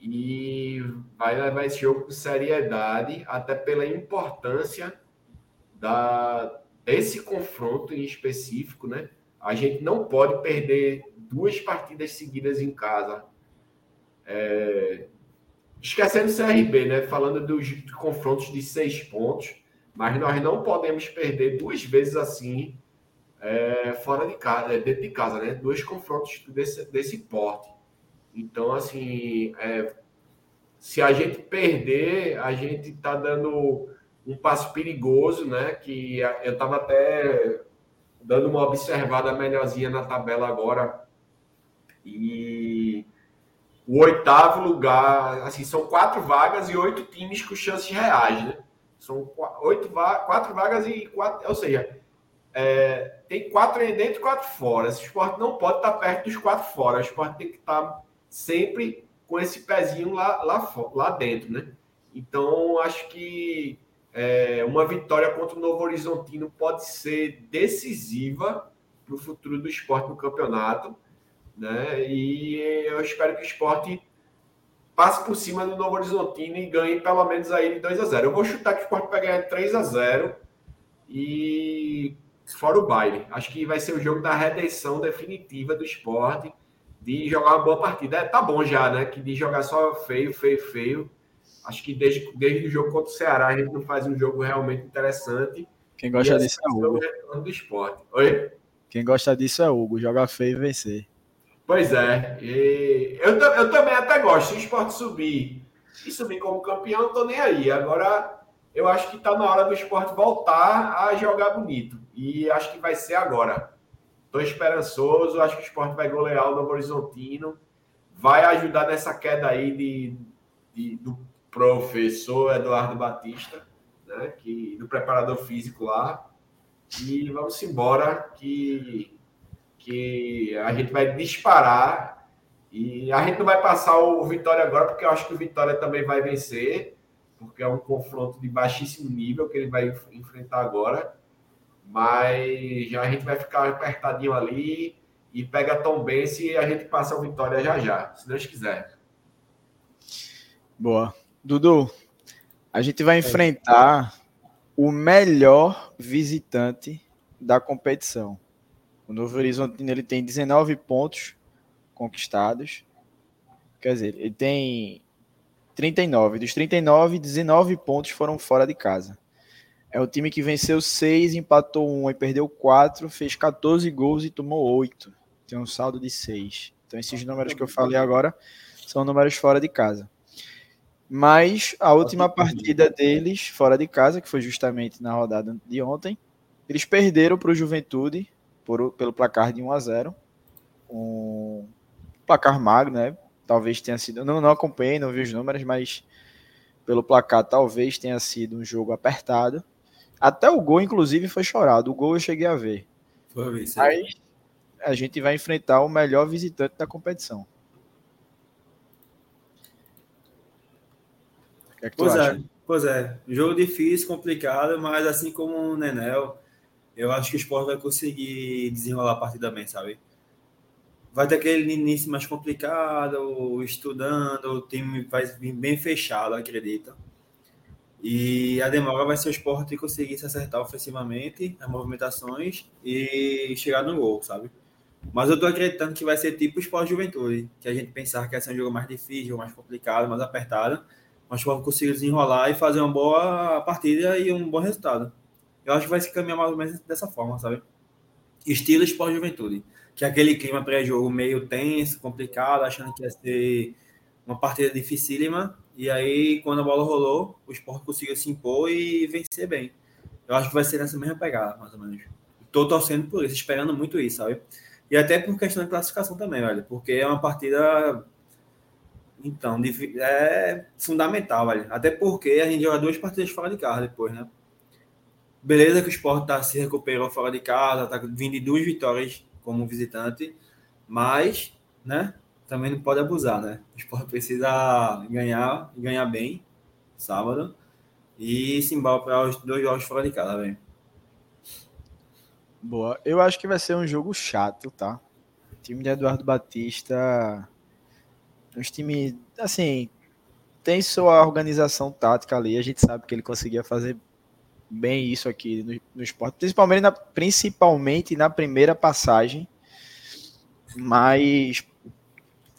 e vai levar esse jogo com seriedade, até pela importância da, desse confronto em específico, né? A gente não pode perder duas partidas seguidas em casa é, esquecendo o CRB, né? Falando dos confrontos de seis pontos, mas nós não podemos perder duas vezes assim é, fora de casa, dentro de casa, né? Dois confrontos desse, desse porte. Então, assim, é, se a gente perder, a gente está dando um passo perigoso, né? Que eu estava até dando uma observada melhorzinha na tabela agora. E o oitavo lugar, assim, são quatro vagas e oito times com chances reais, né? São oito quatro vagas e quatro, ou seja, é, tem quatro dentro e quatro fora. Esse esporte não pode estar perto dos quatro fora. O esporte tem que estar sempre com esse pezinho lá, lá, lá dentro, né? Então, acho que é, uma vitória contra o Novo Horizontino pode ser decisiva para o futuro do esporte no campeonato. Né? E eu espero que o esporte passe por cima do Novo Horizontino e ganhe pelo menos aí de 2 a 0 Eu vou chutar que o esporte vai ganhar 3 a 0 e fora o baile. Acho que vai ser o jogo da redenção definitiva do esporte de jogar uma boa partida. É, tá bom já, né? Que de jogar só feio, feio, feio. Acho que desde, desde o jogo contra o Ceará a gente não faz um jogo realmente interessante. Quem gosta disso é o Hugo. Do esporte. Oi? Quem gosta disso é Hugo. Jogar feio e vencer. Pois é. E eu, eu também até gosto. Se o esporte subir e subir como campeão, não tô nem aí. Agora, eu acho que está na hora do esporte voltar a jogar bonito. E acho que vai ser agora. Estou esperançoso. Acho que o esporte vai golear o Novo Horizontino. Vai ajudar nessa queda aí de, de do professor Eduardo Batista, né, que, do preparador físico lá. E vamos embora, que, que a gente vai disparar. E a gente não vai passar o Vitória agora, porque eu acho que o Vitória também vai vencer, porque é um confronto de baixíssimo nível que ele vai enfrentar agora. Mas já a gente vai ficar apertadinho ali e pega Tom Benz e a gente passa o Vitória já já, se Deus quiser. Boa. Dudu, a gente vai enfrentar o melhor visitante da competição. O Novo Horizontino ele tem 19 pontos conquistados. Quer dizer, ele tem 39. Dos 39, 19 pontos foram fora de casa. É o time que venceu 6, empatou 1 e perdeu 4, fez 14 gols e tomou 8. Tem um saldo de 6. Então esses números que eu falei agora são números fora de casa. Mas a última partida deles, fora de casa, que foi justamente na rodada de ontem, eles perderam para o Juventude por, pelo placar de 1 a 0 Um placar magro, né? Talvez tenha sido. Não, não acompanhei, não vi os números, mas pelo placar talvez tenha sido um jogo apertado. Até o gol, inclusive, foi chorado. O gol eu cheguei a ver. Foi. Aí a gente vai enfrentar o melhor visitante da competição. que é que pois é, pois é. Jogo difícil, complicado, mas assim como o Nenel, eu acho que o Sport vai conseguir desenrolar a partida bem, sabe? Vai ter aquele início mais complicado, estudando, o time vai vir bem fechado, acredito. E a demora vai ser o Sport conseguir se acertar ofensivamente, as movimentações e chegar no gol, sabe? Mas eu tô acreditando que vai ser tipo o Sport Juventude, que a gente pensar que vai ser um jogo mais difícil, mais complicado, mais apertado mas vamos conseguir desenrolar e fazer uma boa partida e um bom resultado. Eu acho que vai se caminhar mais ou menos dessa forma, sabe? Estilo Esporte Juventude, que é aquele clima pré-jogo meio tenso, complicado, achando que ia ser uma partida dificílima, e aí quando a bola rolou, o Esporte conseguiu se impor e vencer bem. Eu acho que vai ser nessa mesma pegada, mais ou menos. Estou torcendo por isso, esperando muito isso, sabe? E até por questão de classificação também, velho, porque é uma partida então, é fundamental, velho. Até porque a gente joga duas partidas fora de casa depois, né? Beleza que o Sport tá, se recuperou fora de casa, tá vindo de duas vitórias como visitante, mas, né? Também não pode abusar, né? O Sport <laughs> precisa ganhar, ganhar bem, sábado, e se para os dois jogos fora de casa, velho. Boa. Eu acho que vai ser um jogo chato, tá? O time de Eduardo Batista os times, assim, tem sua organização tática ali. A gente sabe que ele conseguia fazer bem isso aqui no, no esporte, principalmente na, principalmente na primeira passagem. Mas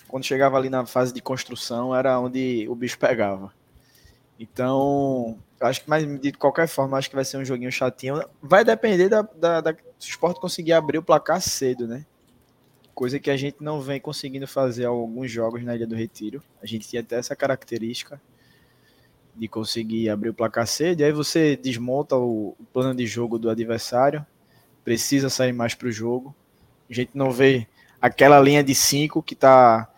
quando chegava ali na fase de construção, era onde o bicho pegava. Então, acho que, mas de qualquer forma, acho que vai ser um joguinho chatinho. Vai depender da, da, da conseguir abrir o placar cedo, né? coisa que a gente não vem conseguindo fazer alguns jogos na Ilha do Retiro. A gente tinha até essa característica de conseguir abrir o placar cedo, e aí você desmonta o, plano de jogo do adversário, precisa sair mais para o jogo. A gente não vê aquela linha de cinco que está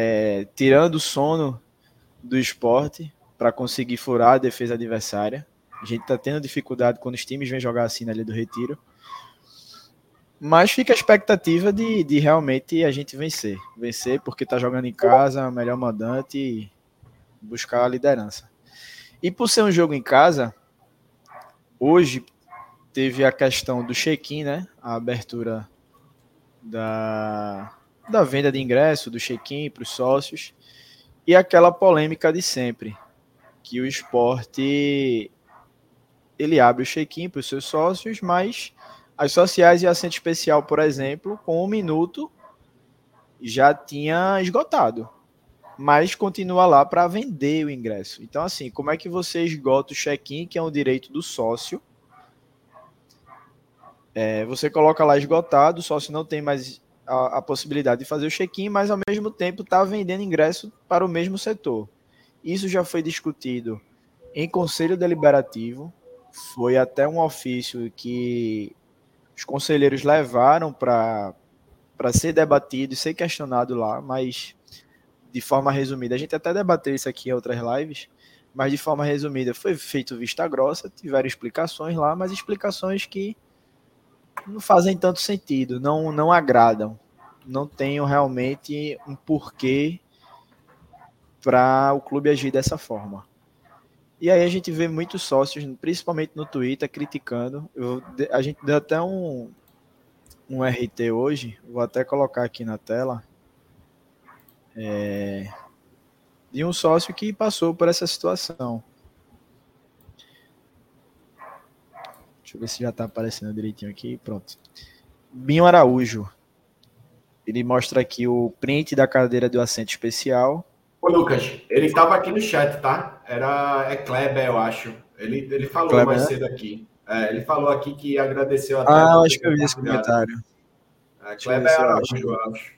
é, tirando o sono do esporte para conseguir furar a defesa adversária. A gente está tendo dificuldade quando os times vêm jogar assim na Ilha do Retiro. Mas fica a expectativa de, de realmente a gente vencer. Vencer porque está jogando em casa, melhor mandante buscar a liderança. E por ser um jogo em casa, hoje teve a questão do check-in, né? A abertura da, da venda de ingresso, do check-in para os sócios. E aquela polêmica de sempre, que o esporte ele abre o check-in para os seus sócios, mas as sociais e assento especial, por exemplo, com um minuto já tinha esgotado, mas continua lá para vender o ingresso. Então, assim, como é que você esgota o check-in, que é um direito do sócio? É, você coloca lá esgotado, o sócio não tem mais a, a possibilidade de fazer o check-in, mas ao mesmo tempo está vendendo ingresso para o mesmo setor. Isso já foi discutido em conselho deliberativo, foi até um ofício que os conselheiros levaram para ser debatido e ser questionado lá, mas de forma resumida, a gente até debateu isso aqui em outras lives, mas de forma resumida foi feito vista grossa, tiveram explicações lá, mas explicações que não fazem tanto sentido, não, não agradam, não tenho realmente um porquê para o clube agir dessa forma. E aí a gente vê muitos sócios, principalmente no Twitter, criticando. Eu, a gente deu até um, um RT hoje, vou até colocar aqui na tela, é, de um sócio que passou por essa situação. Deixa eu ver se já está aparecendo direitinho aqui. Pronto. Binho Araújo. Ele mostra aqui o print da cadeira do assento especial Ô, Lucas, ele estava aqui no chat, tá? Era, é Kleber, eu acho. Ele, ele falou Kleber, mais né? cedo aqui. É, ele falou aqui que agradeceu até. Ah, acho que eu vi esse comentário. É, Kleber se eu Araújo, acho. eu acho.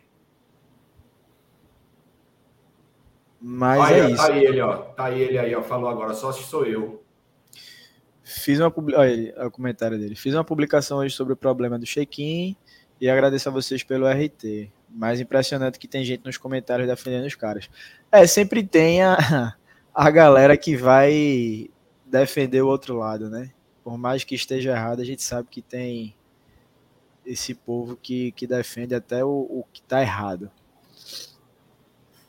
Mas aí, é ó, isso. Tá aí ele, ó. Tá aí ele aí, ó. Falou agora, só se sou eu. Fiz uma publi... Olha ele, olha o comentário dele. Fiz uma publicação hoje sobre o problema do check-in e agradeço a vocês pelo RT. Mais impressionante que tem gente nos comentários defendendo os caras. É, sempre tem a, a galera que vai defender o outro lado, né? Por mais que esteja errado, a gente sabe que tem esse povo que, que defende até o, o que tá errado.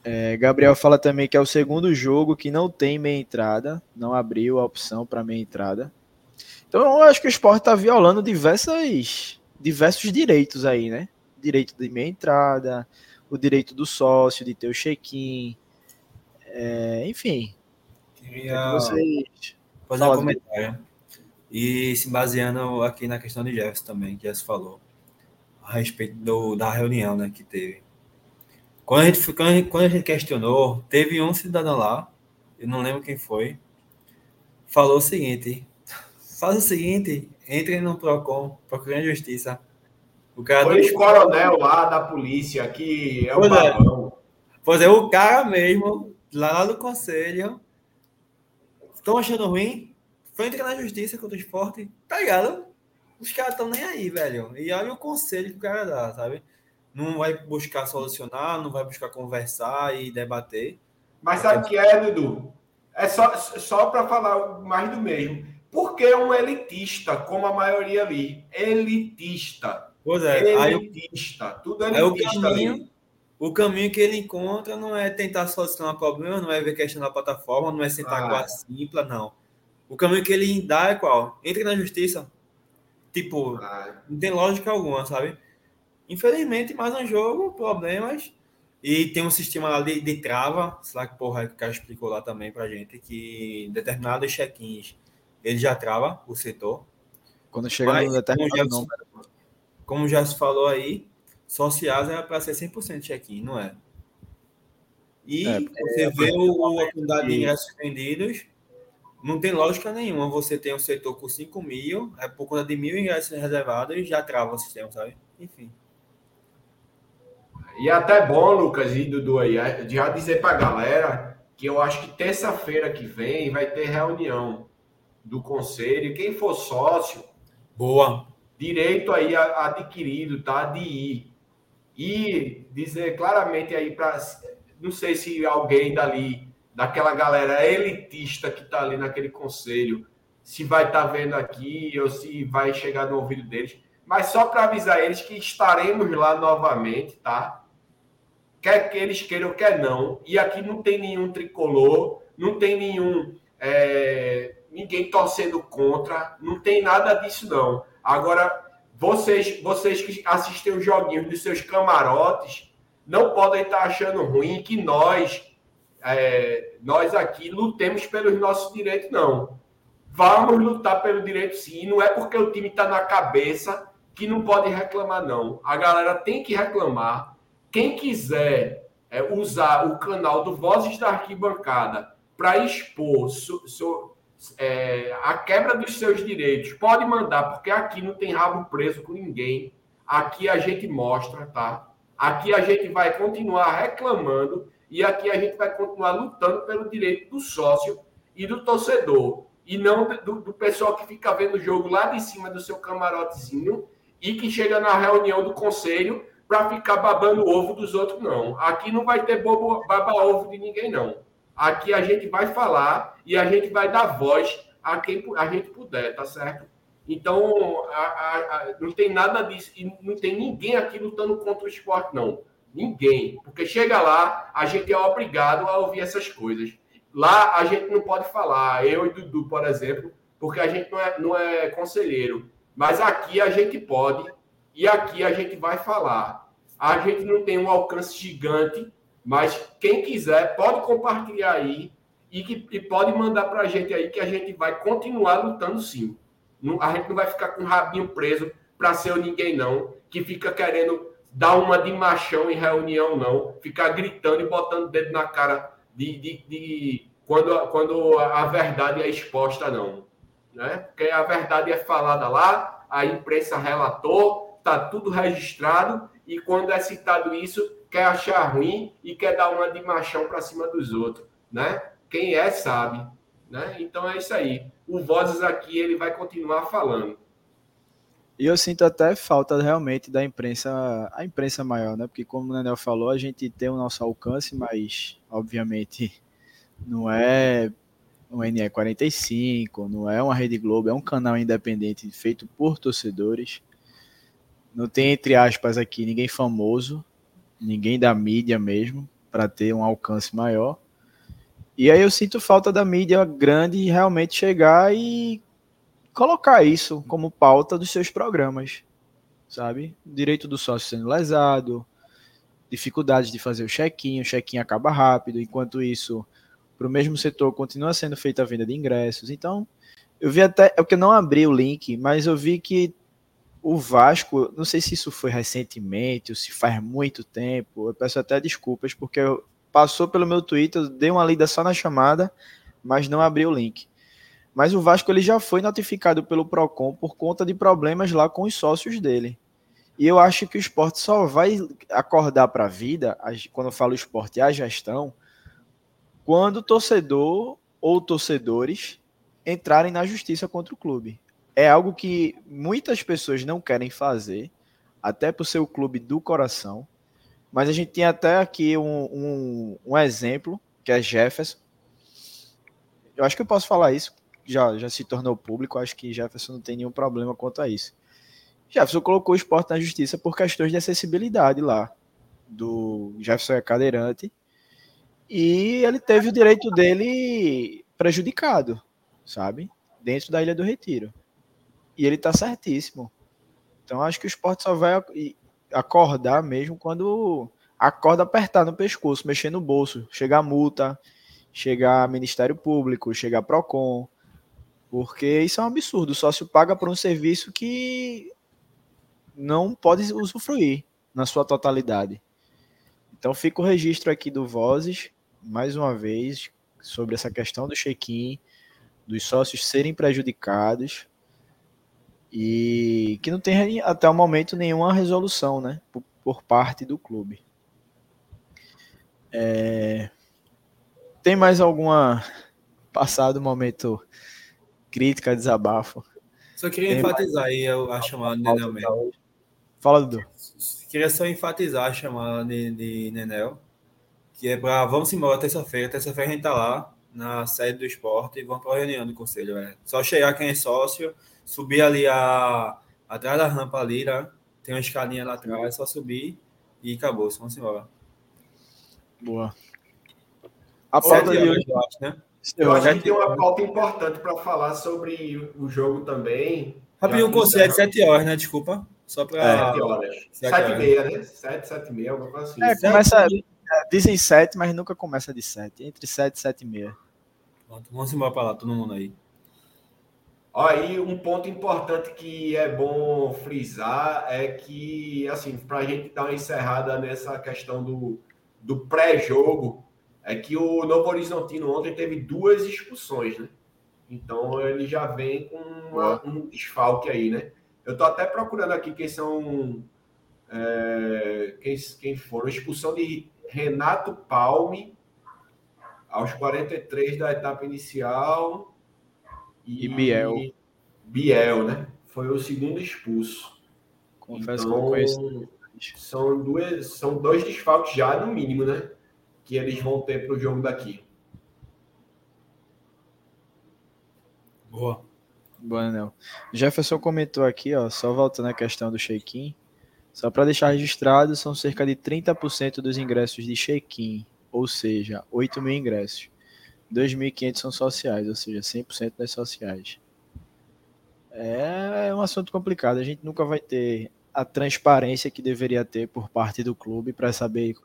É, Gabriel fala também que é o segundo jogo que não tem meia entrada, não abriu a opção para meia entrada. Então eu acho que o esporte está violando diversas, diversos direitos aí, né? Direito de meia entrada, o direito do sócio de ter o check-in, é, enfim. É Queria vocês fazer um comentário. E se baseando aqui na questão de Jefferson também, que Jefferson falou, a respeito do, da reunião né, que teve. Quando a, gente, quando, a gente, quando a gente questionou, teve um cidadão lá, eu não lembro quem foi, falou o seguinte: faz o seguinte, entre no PROCON, procurem a justiça. O cara Foi o coronel lá da polícia, que é o Pois é. Pois é, o cara mesmo, lá do conselho, estão achando ruim, foi entrar na justiça contra o esporte, tá ligado? Os caras estão nem aí, velho. E olha o conselho que o cara dá, sabe? Não vai buscar solucionar, não vai buscar conversar e debater. Mas sabe o que é, Dudu? É só, só para falar mais do mesmo. Porque é um elitista, como a maioria ali. Elitista. Pois é, aí, o- elitista. Tudo aí o elitista ali. caminho, o caminho que ele encontra não é tentar solucionar o problema, não é ver questão da plataforma, não é sentar Ah. com a simpla, não. O caminho que ele dá é qual? Entre na justiça. Tipo, Ah, Não tem lógica alguma, sabe? Infelizmente, mais um jogo, problemas. E tem um sistema lá de, de trava, sei lá que porra que o cara explicou lá também pra gente, que determinados check-ins ele já trava o setor. Quando chega Mas, no determinado como já- número. Como já se falou aí, sociais era para ser 100% check-in, não é? E É, você vê o, a quantidade de ingressos vendidos, não tem lógica nenhuma. Você tem um setor com 5 mil, é por conta de mil ingressos reservados e já trava o sistema, sabe? Enfim. E é até bom, Lucas e Dudu aí, é, de já dizer pra galera que eu acho que terça-feira que vem vai ter reunião do conselho. Quem for sócio, Boa. direito aí adquirido, tá? De ir. E dizer claramente aí para não sei se alguém dali, daquela galera elitista que está ali naquele conselho, se vai estar tá vendo aqui ou se vai chegar no ouvido deles. Mas só para avisar eles que estaremos lá novamente, tá? Quer que eles queiram, quer não. E aqui não tem nenhum tricolor, não tem nenhum. É, ninguém torcendo contra, não tem nada disso, não. Agora, vocês, vocês que assistem os joguinhos dos seus camarotes, não podem estar achando ruim que nós, é, nós aqui, lutemos pelos nossos direitos, não. Vamos lutar pelo direito, sim. Não é porque o time está na cabeça que não pode reclamar, não. A galera tem que reclamar. Quem quiser é, usar o canal do Vozes da Arquibancada para expor so, so, é, a quebra dos seus direitos, pode mandar, porque aqui não tem rabo preso com ninguém. Aqui a gente mostra, tá? Aqui a gente vai continuar reclamando e aqui a gente vai continuar lutando pelo direito do sócio e do torcedor. E não do, do pessoal que fica vendo o jogo lá de cima do seu camarotezinho e que chega na reunião do conselho para ficar babando o ovo dos outros, não. Aqui não vai ter bobo, baba-ovo de ninguém, não. Aqui a gente vai falar e a gente vai dar voz a quem a gente puder, tá certo? Então, a, a, a, não tem nada disso, e não tem ninguém aqui lutando contra o esporte, não. Ninguém. Porque chega lá, a gente é obrigado a ouvir essas coisas. Lá a gente não pode falar, eu e Dudu, por exemplo, porque a gente não é, não é conselheiro. Mas aqui a gente pode, e aqui a gente vai falar. A gente não tem um alcance gigante, mas quem quiser pode compartilhar aí e, que, e pode mandar para a gente aí que a gente vai continuar lutando sim. Não, a gente não vai ficar com o rabinho preso para ser ninguém, não, que fica querendo dar uma de machão em reunião, não, ficar gritando e botando dedo na cara de, de, de quando, quando a verdade é exposta, não. Né? Porque a verdade é falada lá, a imprensa relatou, está tudo registrado, e quando é citado isso, quer achar ruim e quer dar uma de machão para cima dos outros. Né? Quem é, sabe. Né? Então é isso aí. O Vozes aqui ele vai continuar falando. E eu sinto até falta realmente da imprensa, a imprensa maior, né? Porque como o Nenel falou, a gente tem o nosso alcance, mas obviamente não é um NE45, não é uma Rede Globo, é um canal independente feito por torcedores. Não tem, entre aspas, aqui ninguém famoso, ninguém da mídia mesmo, para ter um alcance maior. E aí eu sinto falta da mídia grande realmente chegar e colocar isso como pauta dos seus programas, sabe? Direito do sócio sendo lesado, dificuldades de fazer o check-in, o check-in acaba rápido, enquanto isso, para o mesmo setor continua sendo feita a venda de ingressos. Então, eu vi até, é porque não abri o link, mas eu vi que o Vasco, não sei se isso foi recentemente ou se faz muito tempo, eu peço até desculpas, porque passou pelo meu Twitter, dei uma lida só na chamada, mas não abri o link. Mas o Vasco ele já foi notificado pelo Procon por conta de problemas lá com os sócios dele. E eu acho que o esporte só vai acordar para a vida, quando eu falo esporte, a gestão, quando o torcedor ou torcedores entrarem na justiça contra o clube. É algo que muitas pessoas não querem fazer, até ser o clube do coração. Mas a gente tem até aqui um, um, um exemplo, que é Jefferson. Eu acho que eu posso falar isso, já, já se tornou público, acho que Jefferson não tem nenhum problema quanto a isso. Jefferson colocou o esporte na justiça por questões de acessibilidade lá. Do Jefferson é cadeirante. E ele teve o direito dele prejudicado, sabe? Dentro da Ilha do Retiro. E ele tá certíssimo. Então acho que o esporte só vai acordar mesmo quando a corda apertar no pescoço, mexer no bolso, chegar multa, chegar Ministério Público, chegar Procon, porque isso é um absurdo. O sócio paga por um serviço que não pode usufruir na sua totalidade. Então fica o registro aqui do Vozes, mais uma vez, sobre essa questão do check-in, dos sócios serem prejudicados e que não tem até o momento nenhuma resolução, né, por, por parte do clube. É... Tem mais alguma passado momento crítica, desabafo? Só queria Tem enfatizar mais... aí a chamada de Nenel mesmo. Fala, Dudu. Queria só enfatizar a chamada de, de Nenel, que é para vamos embora terça-feira. Terça-feira a gente tá lá na sede do esporte e vamos para a reunião do conselho. É. Só chegar quem é sócio, subir ali a, atrás da rampa ali, né? tem uma escadinha lá atrás, é só subir e acabou. Vamos embora. Boa. A pauta de hoje, eu acho, né? Eu acho que tem uma pauta importante para falar sobre o jogo também. Rapidinho, o conselho é de 7 horas, né? Desculpa. Só para. 7 horas. 7 e meia, né? 7, 7 e meia, alguma coisa assim. É, começa, dizem 7, mas nunca começa de 7. Entre 7 e 7 e meia. Vamos embora para lá, todo mundo aí. Aí um ponto importante que é bom frisar é que, assim, para a gente dar uma encerrada nessa questão do, do pré-jogo, é que o Novo Horizontino ontem teve duas expulsões, né? Então ele já vem com uma, um desfalque aí, né? Eu tô até procurando aqui quem são. É, quem, quem foram. Expulsão de Renato Palme aos 43 da etapa inicial. E, e Biel. Biel, né? Foi o segundo expulso. Confesso então, que eu conheço. São, duas, são dois desfalques já, no mínimo, né? Que eles vão ter para o jogo daqui. Boa. Boa, Anel. Jefferson comentou aqui, ó, só voltando à questão do check-in. Só para deixar registrado, são cerca de 30% dos ingressos de check-in, ou seja, 8 mil ingressos. 2.500 são sociais, ou seja, 100% das sociais. É um assunto complicado. A gente nunca vai ter a transparência que deveria ter por parte do clube para saber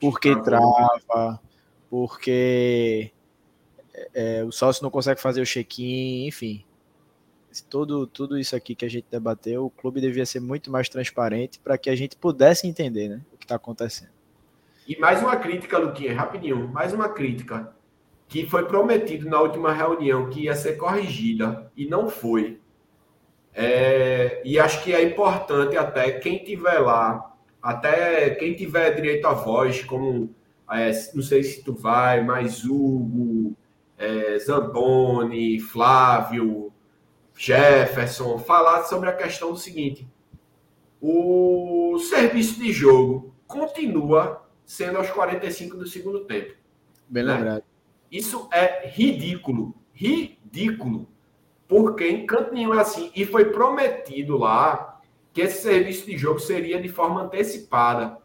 por que trava, porque é, o sócio não consegue fazer o check-in, enfim. Tudo, tudo isso aqui que a gente debateu, o clube devia ser muito mais transparente para que a gente pudesse entender né, o que está acontecendo. E mais uma crítica, Luquinha, rapidinho, mais uma crítica que foi prometido na última reunião que ia ser corrigida e não foi. É, e acho que é importante até quem tiver lá, até quem tiver direito à voz, como é, não sei se tu vai, mas Hugo, é, Zamboni, Flávio, Jefferson, falar sobre a questão do seguinte: o serviço de jogo continua sendo aos 45 do segundo tempo. Bem né? lembrado. Isso é ridículo. Ridículo. Porque em canto nenhum é assim. E foi prometido lá que esse serviço de jogo seria de forma antecipada.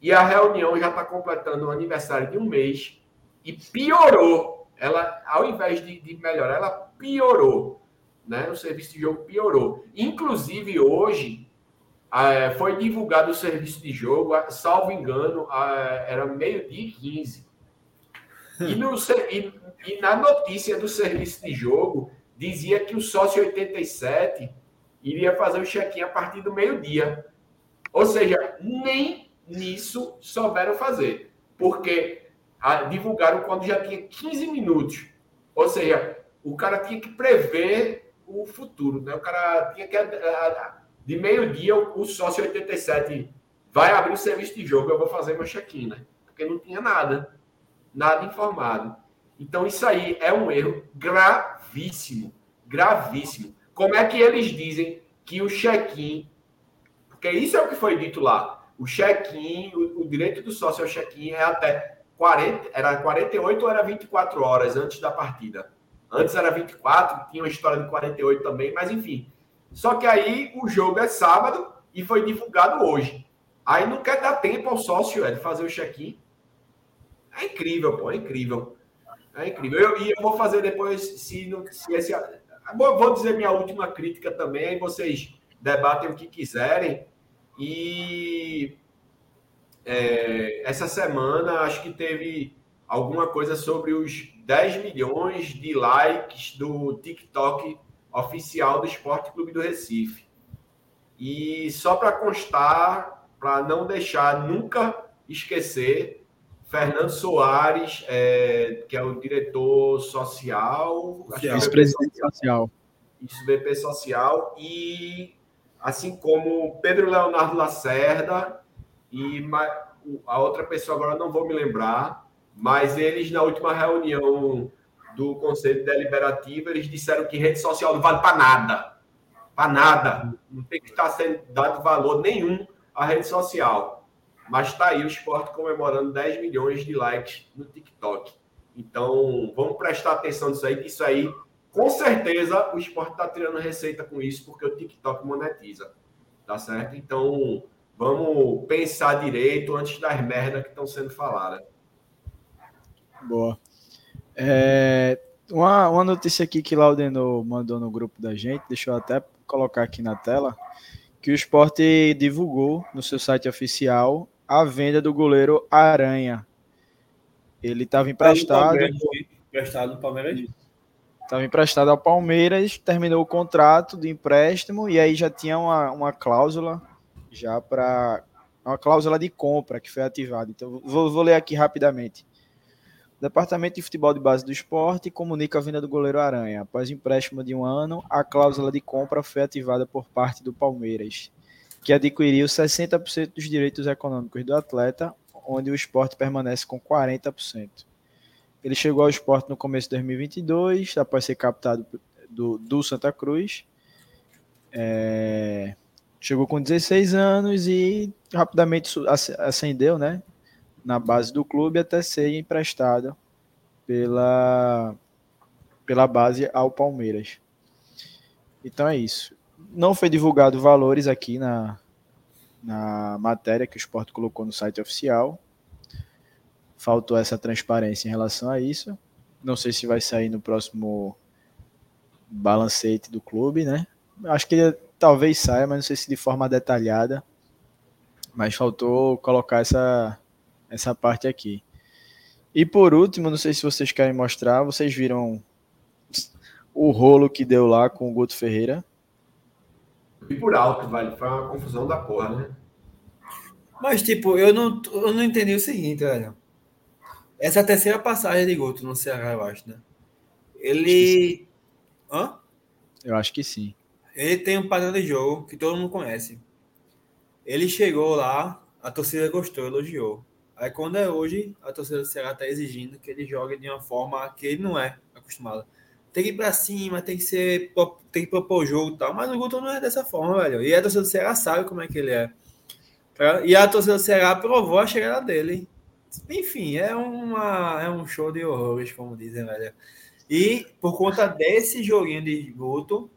E a reunião já está completando o aniversário de um mês e piorou. Ela, ao invés de, de melhorar, ela piorou. Né? O serviço de jogo piorou. Inclusive, hoje, é, foi divulgado o serviço de jogo, salvo engano, era meio-dia e 15. E, no, e, e, na notícia do serviço de jogo, dizia que o sócio 87 iria fazer o check-in a partir do meio-dia. Ou seja, nem nisso souberam fazer. Porque a, divulgaram quando já tinha 15 minutos. Ou seja, o cara tinha que prever o futuro. Né? O cara tinha que. A, de meio-dia, o sócio 87 vai abrir o serviço de jogo, eu vou fazer meu check-in, né? Porque não tinha nada, nada informado. Então, isso aí é um erro gravíssimo, gravíssimo. Como é que eles dizem que o check-in, porque isso é o que foi dito lá, o check-in, o, o, direito do sócio ao check-in é até 40, era 48 ou era 24 horas antes da partida. Antes era 24, tinha uma história de 48 também, mas enfim, só que aí o jogo é sábado e foi divulgado hoje. Aí não quer dar tempo ao sócio é, de fazer o check-in. É incrível, pô, é incrível. É incrível. Eu, e eu vou fazer depois, se, se esse. Vou dizer minha última crítica também, aí vocês debatem o que quiserem. E é, essa semana acho que teve alguma coisa sobre os 10 milhões de likes do TikTok oficial do Esporte Clube do Recife. E só para constar, para não deixar nunca esquecer, Fernando Soares, é, que é o diretor social, é vice-presidente social. Isso, VP Social, e assim como Pedro Leonardo Lacerda e a outra pessoa, agora não vou me lembrar, mas eles na última reunião do Conselho Deliberativo, eles disseram que rede social não vale para nada. Para nada. Não tem que estar sendo dado valor nenhum à rede social. Mas está aí o esporte comemorando 10 milhões de likes no TikTok. Então, vamos prestar atenção nisso aí, que isso aí, com certeza, o esporte está tirando receita com isso, porque o TikTok monetiza. Tá certo? Então, vamos pensar direito antes das merdas que estão sendo faladas. Boa. É, uma, uma notícia aqui que Laudeno mandou no grupo da gente, deixa eu até colocar aqui na tela, que o esporte divulgou no seu site oficial a venda do goleiro Aranha. Ele estava emprestado. Emprestado no Palmeiras. Estava emprestado ao Palmeiras, terminou o contrato de empréstimo e aí já tinha uma, uma cláusula já para uma cláusula de compra que foi ativada. Então vou, vou ler aqui rapidamente. Departamento de Futebol de Base do Esporte comunica a venda do goleiro Aranha. Após empréstimo de um ano, a cláusula de compra foi ativada por parte do Palmeiras, que adquiriu 60% dos direitos econômicos do atleta, onde o esporte permanece com 40%. Ele chegou ao esporte no começo de 2022, após ser captado do, do Santa Cruz. É, chegou com 16 anos e rapidamente ascendeu né, na base do clube até ser emprestado pela, pela base ao Palmeiras. Então é isso. Não foi divulgado valores aqui na, na matéria que o Sport colocou no site oficial. Faltou essa transparência em relação a isso. Não sei se vai sair no próximo balancete do clube, né? Acho que talvez saia, mas não sei se de forma detalhada. Mas faltou colocar essa, essa parte aqui. E por último, não sei se vocês querem mostrar, vocês viram o rolo que deu lá com o Guto Ferreira? E por alto, vale. Foi uma confusão da porra, né? Mas, tipo, eu não, eu não entendi o seguinte, velho. Essa é a terceira passagem de Guto no Ceará, eu acho, né? Ele. Hã? Eu acho que sim. Ele tem um padrão de jogo que todo mundo conhece. Ele chegou lá, a torcida gostou, elogiou. Aí quando é hoje, a torcida do Ceará está exigindo que ele jogue de uma forma que ele não é acostumado. Tem que ir para cima, tem que ser, tem que propor o jogo e tal. Mas o Guto não é dessa forma, velho. E a torcida do Ceará sabe como é que ele é. E a torcida do Ceará provou a chegada dele. Enfim, é, uma, é um show de horrores, como dizem, velho. E por conta desse joguinho de Guto,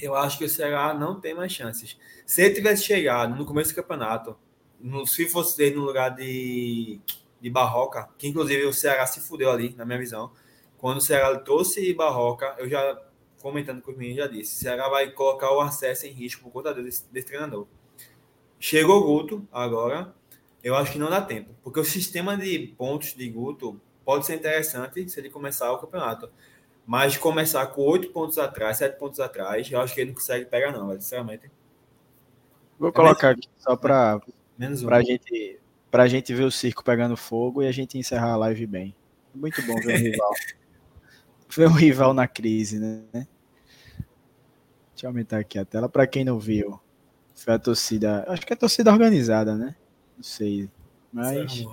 eu acho que o Ceará não tem mais chances. Se ele tivesse chegado no começo do campeonato, no, se fosse ele no lugar de, de Barroca, que inclusive o Ceará se fudeu ali, na minha visão. Quando o Ceará trouxe Barroca, eu já comentando com os meninos, já disse: o Ceará vai colocar o acesso em risco por conta desse, desse treinador. Chegou o Guto agora, eu acho que não dá tempo, porque o sistema de pontos de Guto pode ser interessante se ele começar o campeonato. Mas começar com oito pontos atrás, sete pontos atrás, eu acho que ele não consegue pegar, não, sinceramente. Vou é colocar aqui só para Menos um. Pra gente, pra gente ver o circo pegando fogo e a gente encerrar a live bem. Muito bom ver um <laughs> rival. ver um rival na crise, né? Deixa eu aumentar aqui a tela. Para quem não viu, foi a torcida. Acho que é a torcida organizada, né? Não sei. Mas.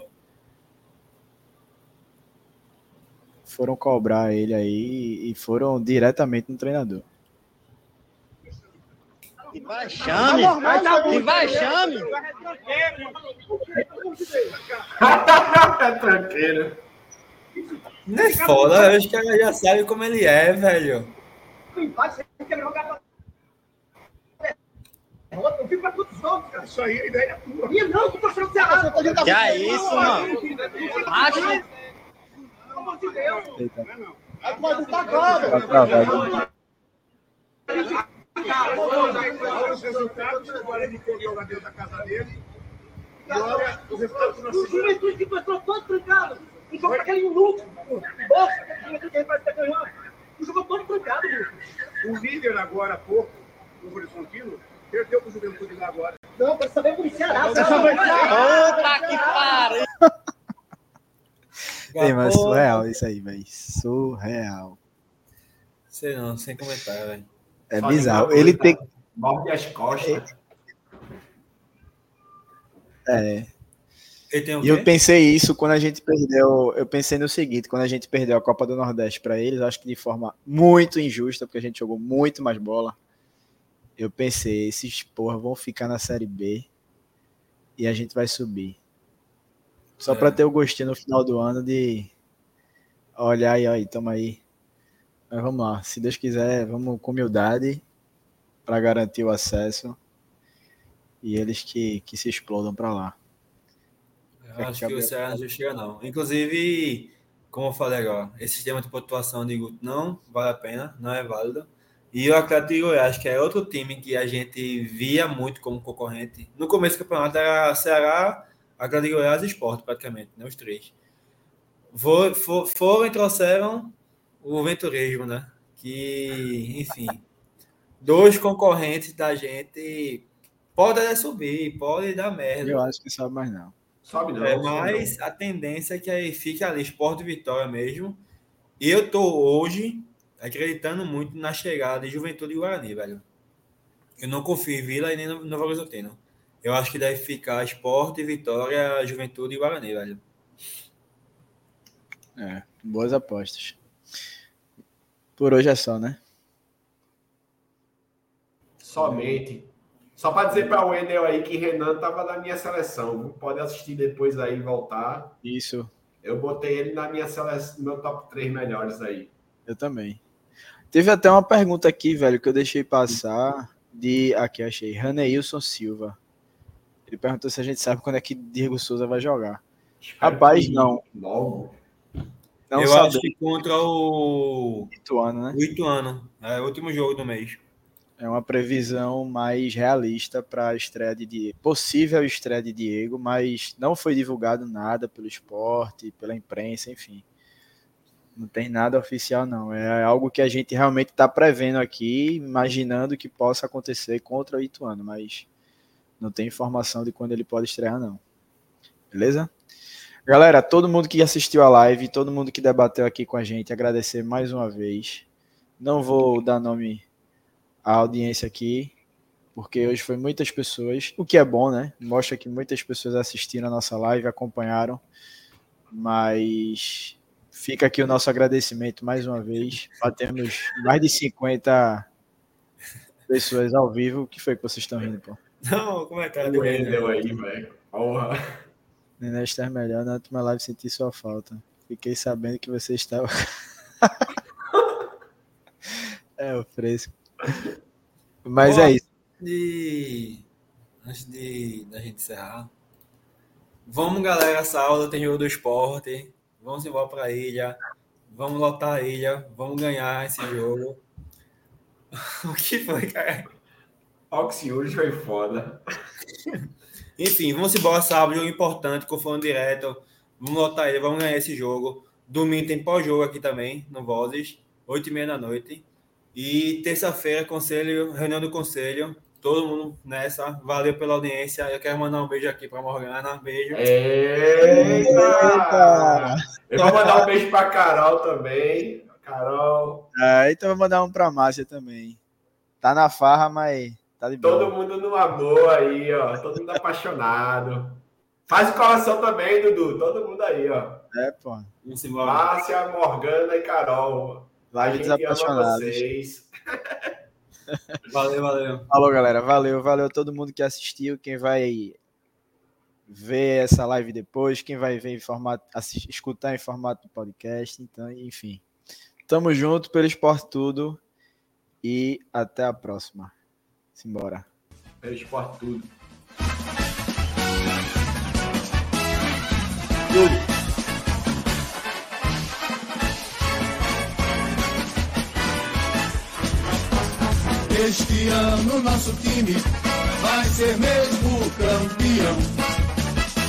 Foram cobrar ele aí e foram diretamente no treinador. E vai chame. E vai chame. É tranqueiro. Não é foda, eu acho que ela já sabe como ele é, velho. Eu fico pra todos os outros, cara. Isso aí, a ideia é tua. E não, tá Que é isso, mano? Acho. Pelo amor de Deus. Mas tá claro olha os resultados, agora ele colheu lá dentro da casa dele. E olha os resultados do nosso. O Juventude que entrou todo trancado. O jogo tá aquele lucro. O Juventude que vai estar ganhando. O jogo todo trancado. O líder agora há pouco, o Horizontino, perdeu pro Juventude lá agora. Não, quero saber pro Ceará. Opa, que pariu! Ei, mas surreal isso aí, velho. Surreal. Sei não, sem comentário, velho. É bizarro. Ele tem. Morde as costas. É. E eu pensei isso quando a gente perdeu. Eu pensei no seguinte: quando a gente perdeu a Copa do Nordeste para eles, acho que de forma muito injusta, porque a gente jogou muito mais bola. Eu pensei, esses porra vão ficar na Série B. e a gente vai subir. Só É. para ter o gostinho no final do ano de olhar aí, aí, tamo aí. Mas vamos lá, se Deus quiser, vamos com humildade para garantir o acesso e eles que, que se explodam para lá. Eu acho que o Ceará não chega, não. Inclusive, como eu falei agora, esse sistema de pontuação de Guto não vale a pena, não é válido. E o Atlético de Goiás, que é outro time que a gente via muito como concorrente. No começo do campeonato era Ceará, Atlético de Goiás e Sport, praticamente, né? Os três. For- for- Foram e trouxeram o Venturesmo, né? Que, enfim, dois concorrentes da gente podem até subir, podem dar merda. Eu acho que sabe mais não. Sobe não. É, mas a tendência é que aí fique ali, Sport e Vitória mesmo. E eu tô hoje acreditando muito na chegada de Juventude e Guarani, velho. Eu não confio em Vila e nem no Novo Horizontino. Eu acho que deve ficar Sport e Vitória, Juventude e Guarani, velho. É, boas apostas. Por hoje é só, né? Somente. Só para dizer para o Wendel aí que Renan tava na minha seleção. Pode assistir depois aí e voltar. Isso, Eu botei ele na minha seleção, no meu top 3 melhores aí. eu também. Teve até uma pergunta aqui, velho, que eu deixei passar de. Aqui, achei. Raneilson Silva. Ele perguntou se a gente sabe quando é que Diego Souza vai jogar. Espero Rapaz, que não. Logo. Não eu acho que contra o ano, né? o Ituano. É o último jogo do mês. É uma previsão mais realista para a estreia de Diego. Possível estreia de Diego, mas não foi divulgado nada pelo esporte, pela imprensa, enfim. Não tem nada oficial, não. É algo que a gente realmente está prevendo aqui, imaginando que possa acontecer contra o Ituano, mas não tem informação de quando ele pode estrear, não. Beleza? Galera, todo mundo que assistiu a live, todo mundo que debateu aqui com a gente, agradecer mais uma vez. Não vou dar nome à audiência aqui, porque hoje foi muitas pessoas, o que é bom, né? Mostra que muitas pessoas assistiram a nossa live, acompanharam, mas fica aqui o nosso agradecimento mais uma vez. Batemos mais de 50 pessoas ao vivo. O que foi que vocês estão rindo, pô? Não, como é que era O Wendel aí, velho. Porra. Nenê está melhor, na última live senti sua falta. Fiquei sabendo que você estava. <laughs> é, o fresco. Mas Boa. é isso. de antes de da gente encerrar, vamos galera, sábado tem jogo do esporte, vamos embora para a ilha, vamos lotar a ilha, vamos ganhar esse jogo. <laughs> o que foi, cara? Oxiúris foi foda. <laughs> Enfim, vamos embora sábado, jogo importante, confronto direto, vamos lotar ilha, vamos ganhar esse jogo. Domingo tem pós-jogo aqui também, no Vozes, 8 e meia da noite. E terça-feira, conselho, reunião do conselho. Todo mundo nessa. Valeu pela audiência. Eu quero mandar um beijo aqui para Morgana. Beijo. Eita! Eu vou mandar um beijo pra Carol também. Carol, Ah, então vou mandar um pra Márcia também. Tá na farra, mas tá de boa. todo mundo no amor aí, ó. Todo mundo apaixonado. Faz o coração também, Dudu. Todo mundo aí, ó. É, pô. Márcia, Morgana e Carol. Live gente ama desapaixonados. vocês. <laughs> Valeu, valeu. Falou, galera. Valeu, valeu a todo mundo que assistiu. Quem vai ver essa live depois, quem vai ver em formato, assi- escutar em formato de podcast. Então, enfim. Tamo junto pelo Esporte Tudo e até a próxima. Simbora. Pelo esporte tudo. Este ano nosso time vai ser mesmo campeão.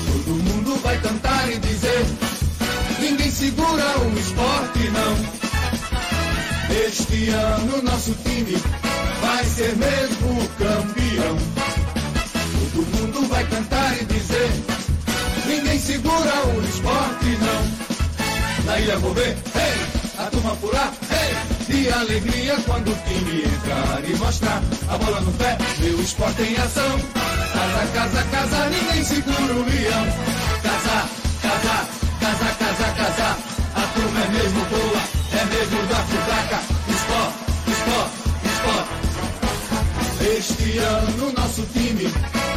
Todo mundo vai cantar e dizer: ninguém segura o esporte, não. Este ano nosso time vai ser mesmo campeão. Todo mundo vai cantar e dizer: ninguém segura o esporte, não. Na ilha vou ver, hey, a turma pular, hey, de alegria quando o time entrar e mostrar a bola no pé, meu esporte em ação. Casa, casa, casa, ninguém segura o leão. Casa, casa, casa, casa, casa, a turma é mesmo boa, é mesmo da futaca. Esporte, esporte, esporte. Este ano nosso time